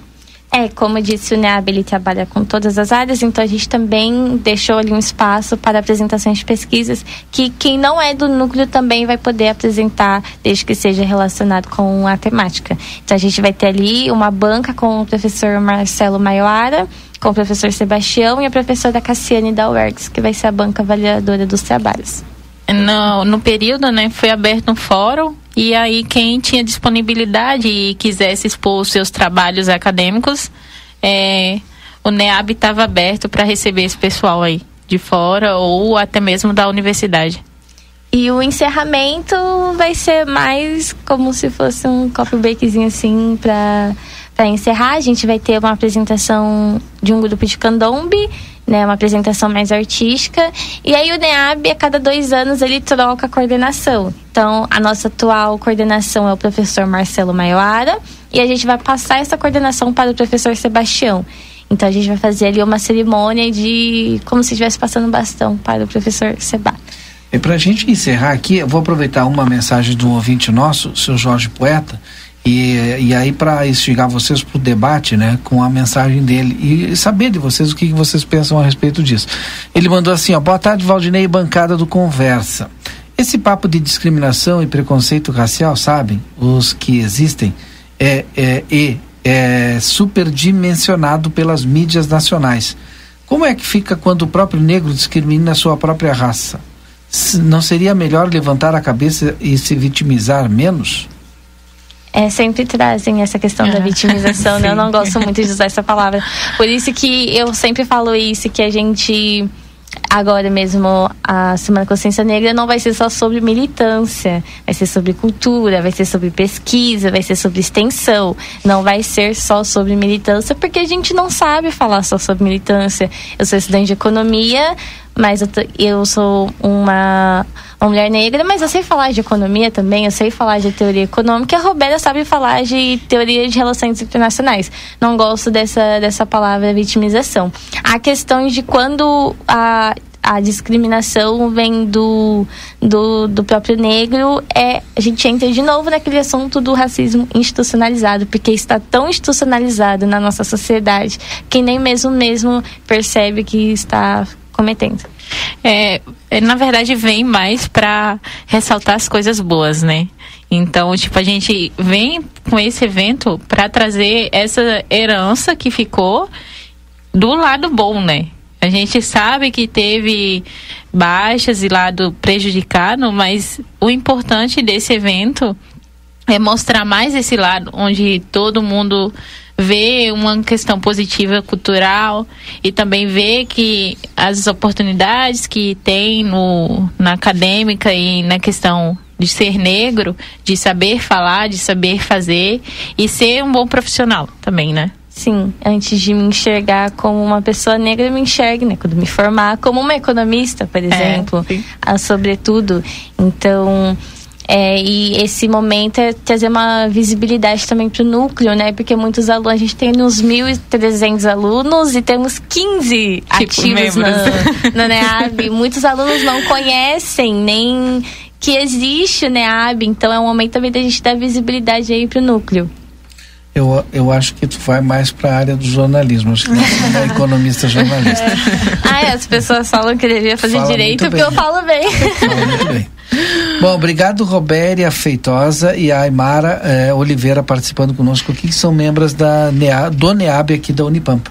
É, como disse o NEAB, ele trabalha com todas as áreas, então a gente também deixou ali um espaço para apresentações de pesquisas que quem não é do núcleo também vai poder apresentar, desde que seja relacionado com a temática. Então a gente vai ter ali uma banca com o professor Marcelo Maioara, com o professor Sebastião e a professora Cassiane da UERGS, que vai ser a banca avaliadora dos trabalhos no, no período, né, foi aberto um fórum e aí quem tinha disponibilidade e quisesse expor os seus trabalhos acadêmicos, é, o NEAB estava aberto para receber esse pessoal aí de fora ou até mesmo da universidade. E o encerramento vai ser mais como se fosse um coffee breakzinho assim para para encerrar, a gente vai ter uma apresentação de um grupo de candombe né, uma apresentação mais artística. E aí o NEAB, a cada dois anos, ele troca a coordenação. Então, a nossa atual coordenação é o professor Marcelo Maioara e a gente vai passar essa coordenação para o professor Sebastião. Então, a gente vai fazer ali uma cerimônia de como se estivesse passando bastão para o professor Seba. E para a gente encerrar aqui, eu vou aproveitar uma mensagem do ouvinte nosso, seu Jorge Poeta, e, e aí, para instigar vocês para o debate, né, com a mensagem dele e saber de vocês o que, que vocês pensam a respeito disso. Ele mandou assim: ó, boa tarde, Valdinei, bancada do Conversa. Esse papo de discriminação e preconceito racial, sabem, os que existem, é, é, é, é superdimensionado pelas mídias nacionais. Como é que fica quando o próprio negro discrimina a sua própria raça? Não seria melhor levantar a cabeça e se vitimizar menos? É, sempre trazem essa questão da vitimização, né? Eu não gosto muito de usar essa palavra. Por isso que eu sempre falo isso, que a gente agora mesmo a Semana Consciência Negra não vai ser só sobre militância, vai ser sobre cultura, vai ser sobre pesquisa, vai ser sobre extensão, não vai ser só sobre militância, porque a gente não sabe falar só sobre militância. Eu sou estudante de economia, mas eu, eu sou uma, uma mulher negra, mas eu sei falar de economia também, eu sei falar de teoria econômica, a Roberta sabe falar de teoria de relações internacionais. Não gosto dessa, dessa palavra vitimização. A questão de quando a a discriminação vem do, do, do, próprio negro, é, a gente entra de novo naquele assunto do racismo institucionalizado, porque está tão institucionalizado na nossa sociedade que nem mesmo mesmo percebe que está cometendo. É, é, na verdade, vem mais para ressaltar as coisas boas, né? Então, tipo, a gente vem com esse evento para trazer essa herança que ficou do lado bom, né? A gente sabe que teve baixas e lado prejudicado, mas o importante desse evento é mostrar mais esse lado onde todo mundo ver uma questão positiva cultural e também ver que as oportunidades que tem no, na acadêmica e na questão de ser negro, de saber falar, de saber fazer e ser um bom profissional também, né? Sim, antes de me enxergar como uma pessoa negra, eu me enxergue, né? Quando me formar como uma economista, por exemplo, sim. ah, sobretudo. Então, é, e esse momento é trazer uma visibilidade também para o núcleo, né? Porque muitos alunos, a gente tem uns 1.300 alunos e temos 15 ativos na, membros. na NEAB. muitos alunos não conhecem nem que existe o NEAB, então é um momento também da gente dar visibilidade aí para o núcleo. Eu, eu acho que tu vai mais para a área do jornalismo. Acho que não é economista jornalista. Ah, é, as pessoas falam que eu devia fazer Fala direito porque eu falo bem. Fala muito bem. Bom, obrigado Robéria Feitosa e a Aymara eh, Oliveira participando conosco aqui, que são membros da NEA, do NEAB aqui da Unipampa.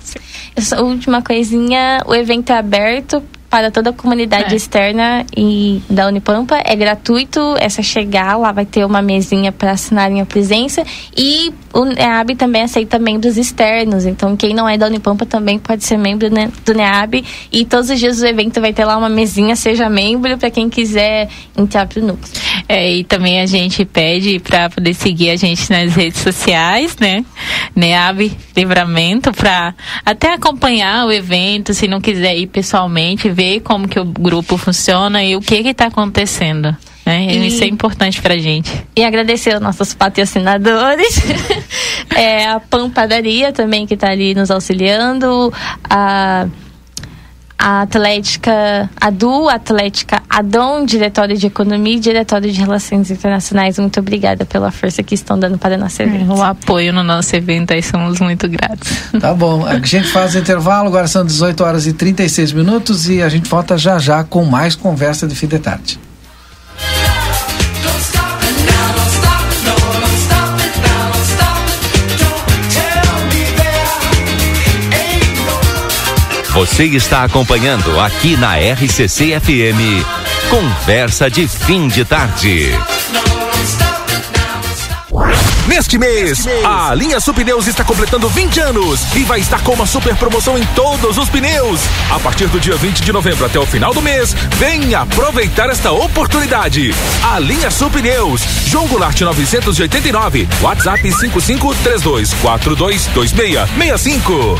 Essa última coisinha, o evento é aberto para toda a comunidade É. externa e da Unipampa, é gratuito, é só chegar, lá vai ter uma mesinha para assinarem a presença e o NEAB também aceita membros externos, então quem não é da Unipampa também pode ser membro né, do NEAB e todos os dias do evento vai ter lá uma mesinha, seja membro, para quem quiser entrar pro núcleo. É, e também a gente pede para poder seguir a gente nas redes sociais, né? Neab Livramento, para até acompanhar o evento, se não quiser ir pessoalmente, ver como que o grupo funciona e o que que tá acontecendo. Né? E- Isso é importante pra gente. E agradecer aos nossos patrocinadores, é, a Pão Padaria também que está ali nos auxiliando, a, a Atlética Adu, Atlética Adon, Diretório de Economia e Diretório de Relações Internacionais. Muito obrigada pela força que estão dando para a nossa evento. O apoio no nosso evento aí somos muito gratos. Tá bom, a gente faz intervalo, agora são 18 horas e 36 minutos e a gente volta já já com mais conversa de fim de tarde. Você está acompanhando aqui na RCC FM. Conversa de fim de tarde. Neste mês, a linha Supneus está completando 20 anos e vai estar com uma super promoção em todos os pneus. A partir do dia 20 de novembro até o final do mês, venha aproveitar esta oportunidade. A linha Supneus, João Goulart 989, WhatsApp 5532422665.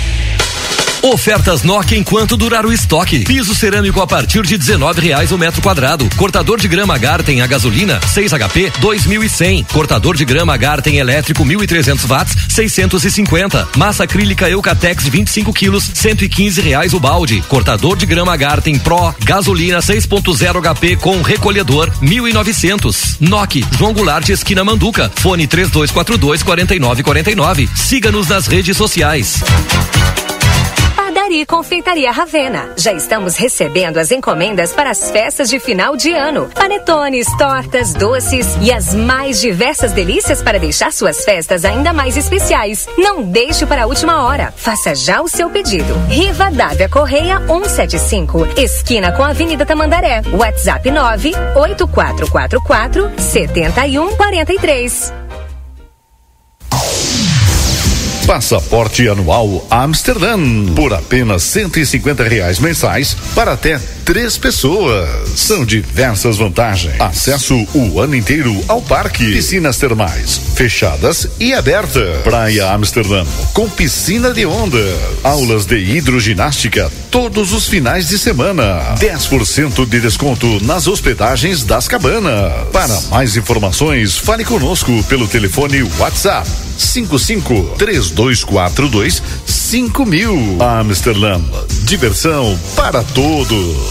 Ofertas Nokia enquanto durar o estoque. Piso cerâmico a partir de R$ reais o metro quadrado. Cortador de grama Garten a gasolina 6 HP 2.100. Cortador de grama Garten elétrico 1.300 watts 650. Massa acrílica Eucatex 25 quilos 115 reais o balde. Cortador de grama Garten Pro gasolina 6.0 HP com recolhedor 1.900. Nokia João Goulart esquina Manduca. Fone 3242 4949. Siga-nos nas redes sociais. Padaria e Confeitaria Ravena. Já estamos recebendo as encomendas para as festas de final de ano. Panetones, tortas, doces e as mais diversas delícias para deixar suas festas ainda mais especiais. Não deixe para a última hora. Faça já o seu pedido. Riva Dávia Correia 175, esquina com a Avenida Tamandaré. WhatsApp 98444 7143. Passaporte anual Amsterdã por apenas 150 reais mensais para até três pessoas. São diversas vantagens. Acesso o ano inteiro ao parque, piscinas termais fechadas e abertas. Praia Amsterdã com piscina de onda, aulas de hidroginástica todos os finais de semana. 10% de desconto nas hospedagens das cabanas. Para mais informações, fale conosco pelo telefone WhatsApp 55 3242 5000. Amsterdã, diversão para todos.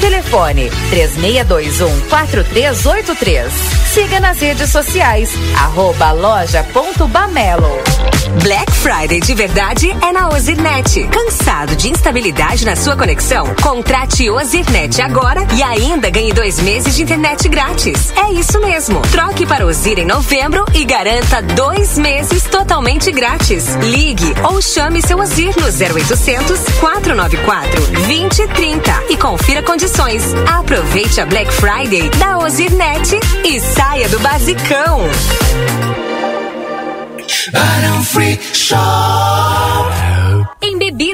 Telefone 3621 4383. Siga nas redes sociais, arroba loja.bamelo. Black Friday de verdade é na Ozirnet. Cansado de instabilidade na sua conexão? Contrate Ozirnet agora e ainda ganhe dois meses de internet grátis. É isso mesmo. Troque para Ozir em novembro e garanta dois meses totalmente grátis. Ligue ou chame seu Ozir no 0800 494 2030 e confira condições. Aproveite a Black Friday da Ozirnet e saia do basicão. Free.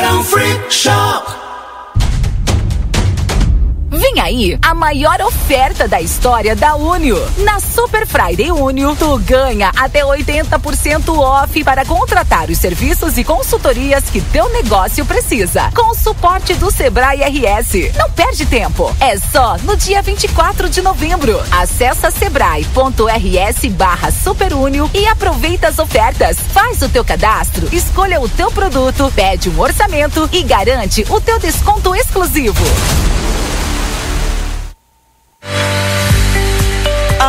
Barão Free Shop. Vem aí a maior oferta da história da Unio. Na Super Friday Unio, tu ganha até 80% off para contratar os serviços e consultorias que teu negócio precisa. Com o suporte do Sebrae RS. Não perde tempo. É só no dia 24 de novembro. Acesse sebrae.rs barra superunio e aproveita as ofertas. Faz o teu cadastro, escolha o teu produto, pede um orçamento e garante o teu desconto exclusivo.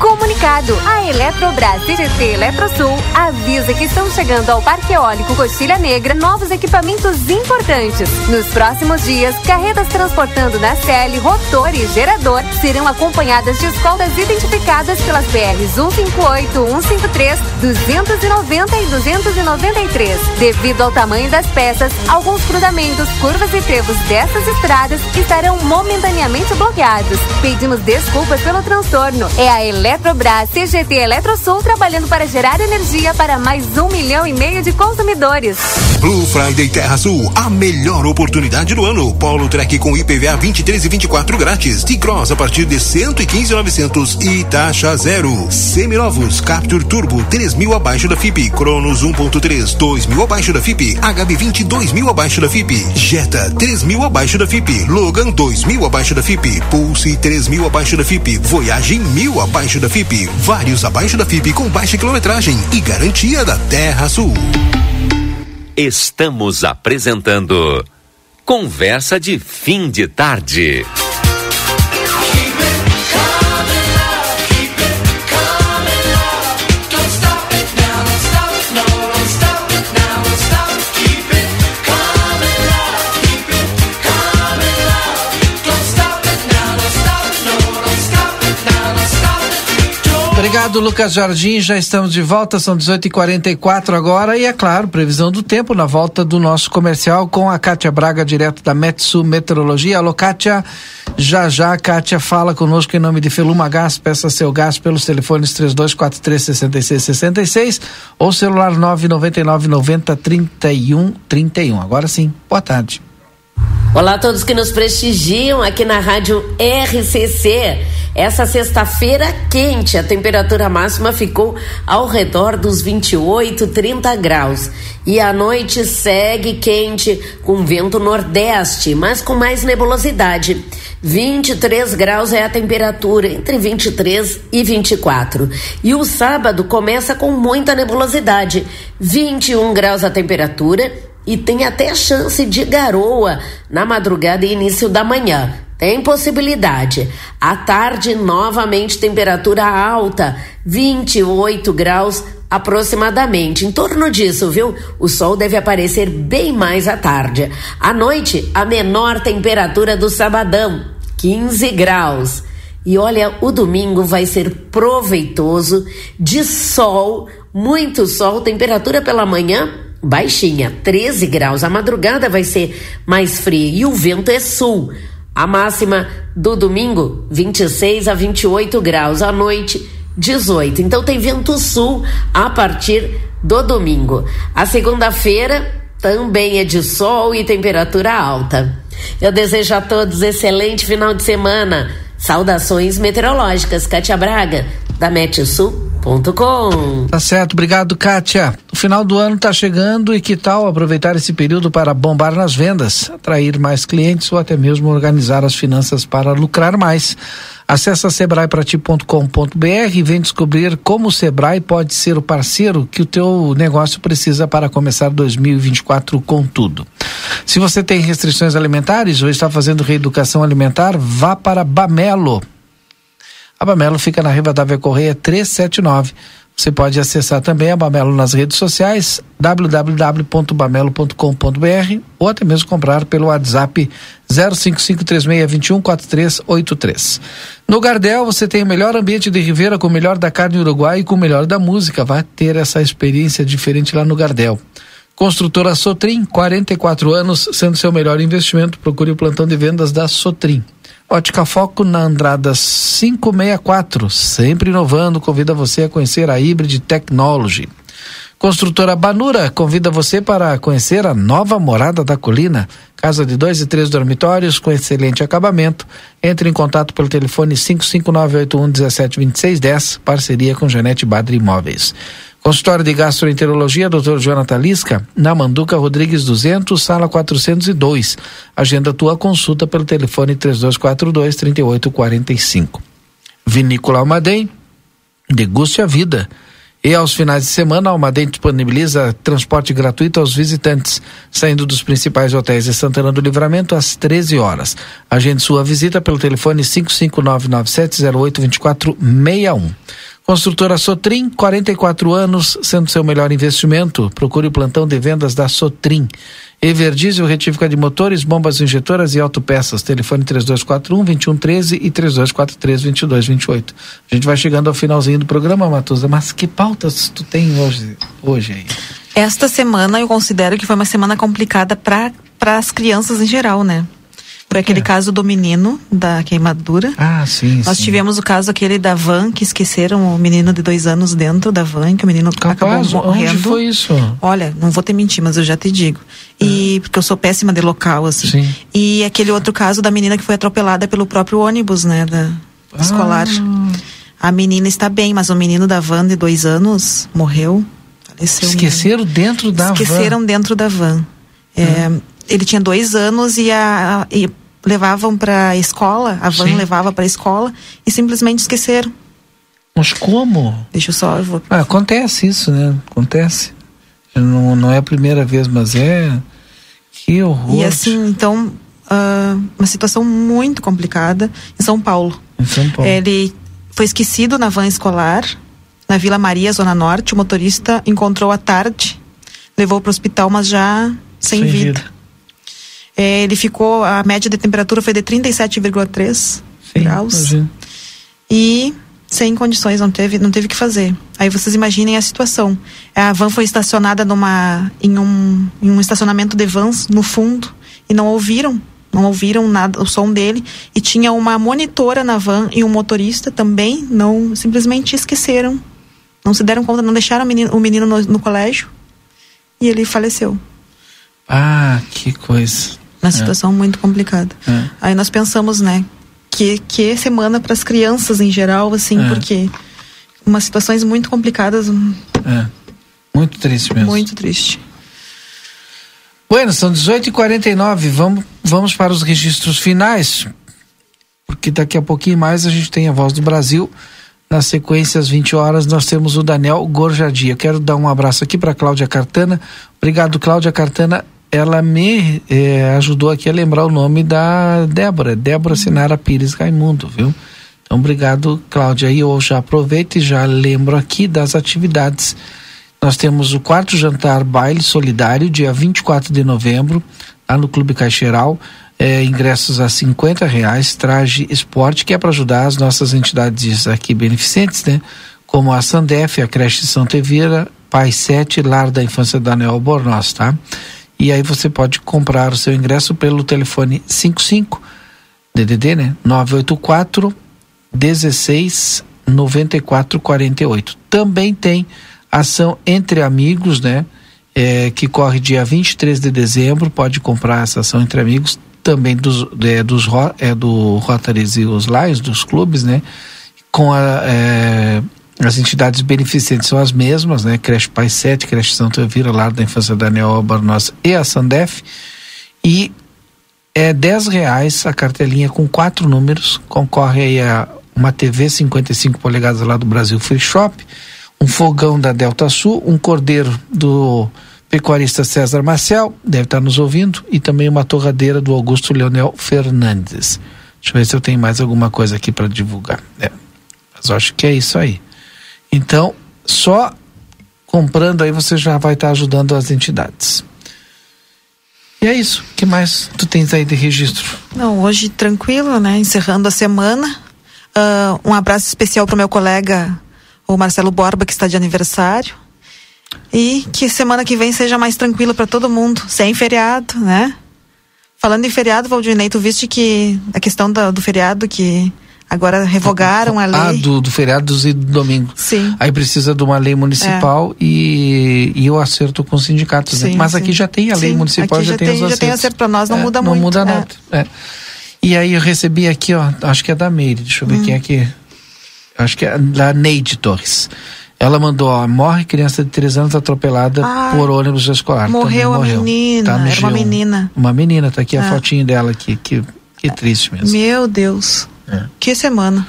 Comunicado: a Eletrobras CGT Eletrosul avisa que estão chegando ao Parque Eólico Coxilha Negra novos equipamentos importantes. Nos próximos dias, carretas transportando nacelle, rotor e gerador serão acompanhadas de escoltas identificadas pelas BRs 158, 153, 290 e 293. Devido ao tamanho das peças, alguns cruzamentos, curvas e trevos dessas estradas estarão momentaneamente bloqueados. Pedimos desculpas pelo transtorno. É a Eletrobras Eletrobras CGT Eletrosul trabalhando para gerar energia para mais um milhão e meio de consumidores. Blue Friday Terra Sul, a melhor oportunidade do ano. Polo Trek com IPVA 23 e 24 grátis. T-Cross a partir de 115,900 e taxa zero. Seminovos Capture Turbo 3 mil abaixo da FIP. Cronos 1.3 2 mil abaixo da FIP. HB20 2 mil abaixo da FIP. Jetta 3 mil abaixo da FIP. Logan 2 mil abaixo da FIP. Pulse 3 mil abaixo da FIP. Voyage mil abaixo da FIP, vários abaixo da FIP com baixa quilometragem e garantia da Terra Sul. Estamos apresentando Conversa de Fim de Tarde. Obrigado Lucas Jardim. Já estamos de volta, são 18h44 agora. E é claro, previsão do tempo na volta do nosso comercial com a Kátia Braga, direto da Metsu Meteorologia. Alô, Kátia. Já já, Kátia fala conosco em nome de Feluma Gás. Peça seu gás pelos telefones 3243-6666 ou celular 999 90 31 31. Agora sim, boa tarde. Olá a todos que nos prestigiam aqui na Rádio RCC. Essa sexta-feira quente, a temperatura máxima ficou ao redor dos 28, 30 graus. E a noite segue quente, com vento nordeste, mas com mais nebulosidade. 23 graus é a temperatura, entre 23 e 24. E o sábado começa com muita nebulosidade. 21 graus a temperatura e tem até chance de garoa na madrugada e início da manhã. Tem possibilidade. À tarde, novamente, temperatura alta, 28 graus aproximadamente. Em torno disso, viu? O sol deve aparecer bem mais à tarde. À noite, a menor temperatura do sabadão, 15 graus. E olha, o domingo vai ser proveitoso, de sol, muito sol, temperatura pela manhã baixinha, 13 graus. A madrugada vai ser mais fria e o vento é sul. A máxima do domingo, 26 a 28 graus. À noite, 18. Então tem vento sul a partir do domingo. A segunda-feira também é de sol e temperatura alta. Eu desejo a todos excelente final de semana. Saudações meteorológicas. Cátia Braga, da Sul com. Tá certo, obrigado, Kátia. O final do ano está chegando e que tal aproveitar esse período para bombar nas vendas, atrair mais clientes ou até mesmo organizar as finanças para lucrar mais. Acesse sebraeprati.com.br e vem descobrir como o Sebrae pode ser o parceiro que o teu negócio precisa para começar 2024 com tudo. Se você tem restrições alimentares ou está fazendo reeducação alimentar, vá para Bamelo a Bamelo fica na Rivadavia Correia 379. Você pode acessar também a Bamelo nas redes sociais, www.bamelo.com.br ou até mesmo comprar pelo WhatsApp 05536214383. No Gardel você tem o melhor ambiente de Ribeira com o melhor da carne uruguai e com o melhor da música. Vai ter essa experiência diferente lá no Gardel. Construtora Sotrim, 44 anos, sendo seu melhor investimento. Procure o plantão de vendas da Sotrim. Ótica Foco na Andrada 564, sempre inovando, convida você a conhecer a Hybrid Technology. Construtora Banura convida você para conhecer a nova morada da colina. Casa de dois e três dormitórios com excelente acabamento. Entre em contato pelo telefone 55981172610, parceria com Janete Badri Imóveis. Consultório de Gastroenterologia, Dr. Jonathan Lisca, na Manduca Rodrigues 200, sala 402. Agenda tua consulta pelo telefone 3242 3845. Vinícola Almaden, deguste a vida. E aos finais de semana, a Almaden disponibiliza transporte gratuito aos visitantes, saindo dos principais hotéis de Santana do Livramento às 13 horas. Agende sua visita pelo telefone 55997082461. Construtora Sotrim, 44 anos, sendo seu melhor investimento. Procure o plantão de vendas da Sotrim. Everdiesel, retífica de motores, bombas injetoras e autopeças. Telefone 3241-2113 e 3243-2228. A gente vai chegando ao finalzinho do programa, Matusa, mas que pautas tu tem hoje, hoje aí? Esta semana eu considero que foi uma semana complicada para as crianças em geral, né? Foi aquele é. caso do menino da queimadura. Ah, sim. Nós sim. tivemos o caso aquele da van que esqueceram o menino de dois anos dentro da van, que o menino Capaz, acabou morrendo. Onde foi isso? Olha, não vou te mentir, mas eu já te digo. E é. porque eu sou péssima de local, assim. Sim. E aquele outro caso da menina que foi atropelada pelo próprio ônibus, né? Da ah. escolar. A menina está bem, mas o menino da van de dois anos morreu. Faleceu. Esqueceram mesmo. dentro da Esqueceram van. Esqueceram dentro da van. É, hum. Ele tinha dois anos e, a, e levavam para a escola, a van Sim. levava para a escola e simplesmente esqueceram. Mas como? Deixa eu só. Eu vou... ah, acontece isso, né? Acontece. Não, não é a primeira vez, mas é. Que horror. E assim, então, uh, uma situação muito complicada em São Paulo. Em São Paulo. Ele foi esquecido na van escolar, na Vila Maria, Zona Norte. O motorista encontrou à tarde, levou para o hospital, mas já sem, sem vida. vida. É, ele ficou, a média de temperatura foi de 37,3 graus. Imagina. E sem condições, não teve, não teve o que fazer. Aí vocês imaginem a situação. A van foi estacionada numa, em, um, em um estacionamento de vans no fundo e não ouviram, não ouviram nada, o som dele. E tinha uma monitora na van e um motorista também, não simplesmente esqueceram, não se deram conta, não deixaram o menino, o menino no, no colégio e ele faleceu. Ah, que coisa. Uma situação muito complicada. É. Aí nós pensamos, né, que que semana para as crianças em geral, assim, É. porque umas situações muito complicadas, hum, É. Muito triste mesmo. muito triste. Bueno, são 18h49. Vamos, vamos para os registros finais. Porque daqui a pouquinho mais a gente tem a Voz do Brasil. Na sequência, às 20 horas, nós temos o Daniel Gorjadi. Eu quero dar um abraço aqui para Cláudia Cartana. Obrigado, Cláudia Cartana. Ela me eh, ajudou aqui a lembrar o nome da Débora, Débora Sinara Pires Raimundo, viu? Então, obrigado, Cláudia. E eu já aproveito e já lembro aqui das atividades. Nós temos o quarto jantar baile solidário, dia 24 de novembro, lá no Clube Caixeiral. É, ingressos a 50 reais, traje esporte, que é para ajudar as nossas entidades aqui beneficentes, né? Como a Sandef, a creche Santa Evira, Pai 7, Lar da Infância Daniel Albornoz, tá? E aí você pode comprar o seu ingresso pelo telefone 55 DDD, né? 984 16 94 48. Também tem ação entre amigos, né? É, que corre dia 23 de dezembro. Pode comprar essa ação entre amigos. Também dos, é, dos é, do Rotaries e os Lions, dos clubes, né? Com a, é, as entidades beneficentes são as mesmas, né? Creche Pai 7, Creche Santo Elvira, Lar da Infância Daniel Albornoz e a Sandef. E é 10 reais a cartelinha com quatro números. Concorre aí a uma TV 55 polegadas lá do Brasil Free Shop, um fogão da Delta Sul, um cordeiro do pecuarista César Marcel, deve estar nos ouvindo, e também uma torradeira do Augusto Leonel Fernandes. Deixa eu ver se eu tenho mais alguma coisa aqui para divulgar. É, mas eu acho que é isso aí. Então, só comprando aí você já vai estar ajudando as entidades. E é isso. O que mais tu tens aí de registro? Não, hoje tranquilo, né? Encerrando a semana. Ah, um abraço especial para o meu colega, o Marcelo Borba, que está de aniversário. E que semana que vem seja mais tranquila para todo mundo, sem feriado, né? Falando em feriado, Valdinei, tu viste que a questão da- do feriado que agora revogaram a Ah, lei. do, do feriado e do domingo. Sim. Aí precisa de uma lei municipal e, e eu acerto com os sindicatos. né? Sim, Mas sim. aqui já tem a lei Sim, municipal, já, já tem, tem- os já acertos. tem acerto pra nós, não É, muda não muito, muda é. nada. é. E aí eu recebi aqui, ó, acho que é da Meire, deixa eu ver Hum. quem é que. Acho que é da Neide Torres. Ela mandou, ó, morre criança de 3 anos atropelada Ai, por ônibus escolar. Também morreu a menina, Tá no era uma G1. menina. Uma menina, tá aqui a É. fotinho dela aqui, que, que triste mesmo. Meu Deus. É. Que semana.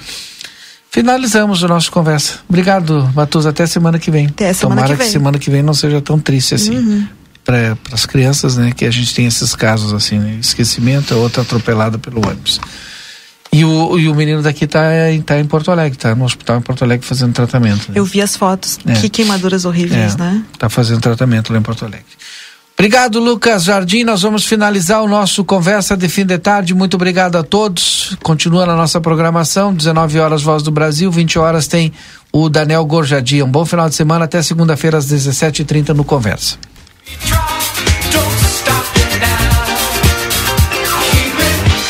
Finalizamos a nossa conversa. Obrigado, Matus. Até semana que vem. Até semana Tomara que vem. semana que vem não seja tão triste assim. Uhum. Para as crianças, né? Que a gente tem esses casos assim, né? Esquecimento, a outra atropelada pelo ônibus. E o, e o menino daqui tá, em- tá em Porto Alegre, tá no hospital em Porto Alegre fazendo tratamento. né? Eu vi as fotos. É. Que queimaduras horríveis, É, né? Tá fazendo tratamento lá em Porto Alegre. Obrigado, Lucas Jardim. Nós vamos finalizar o nosso conversa de fim de tarde. Muito obrigado a todos. Continua na nossa programação. 19 horas Voz do Brasil, 20 horas tem o Daniel Gorjadia. Um bom final de semana até segunda-feira às 17h30 no Conversa.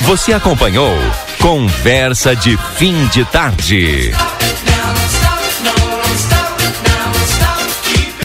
Você acompanhou Conversa de Fim de Tarde.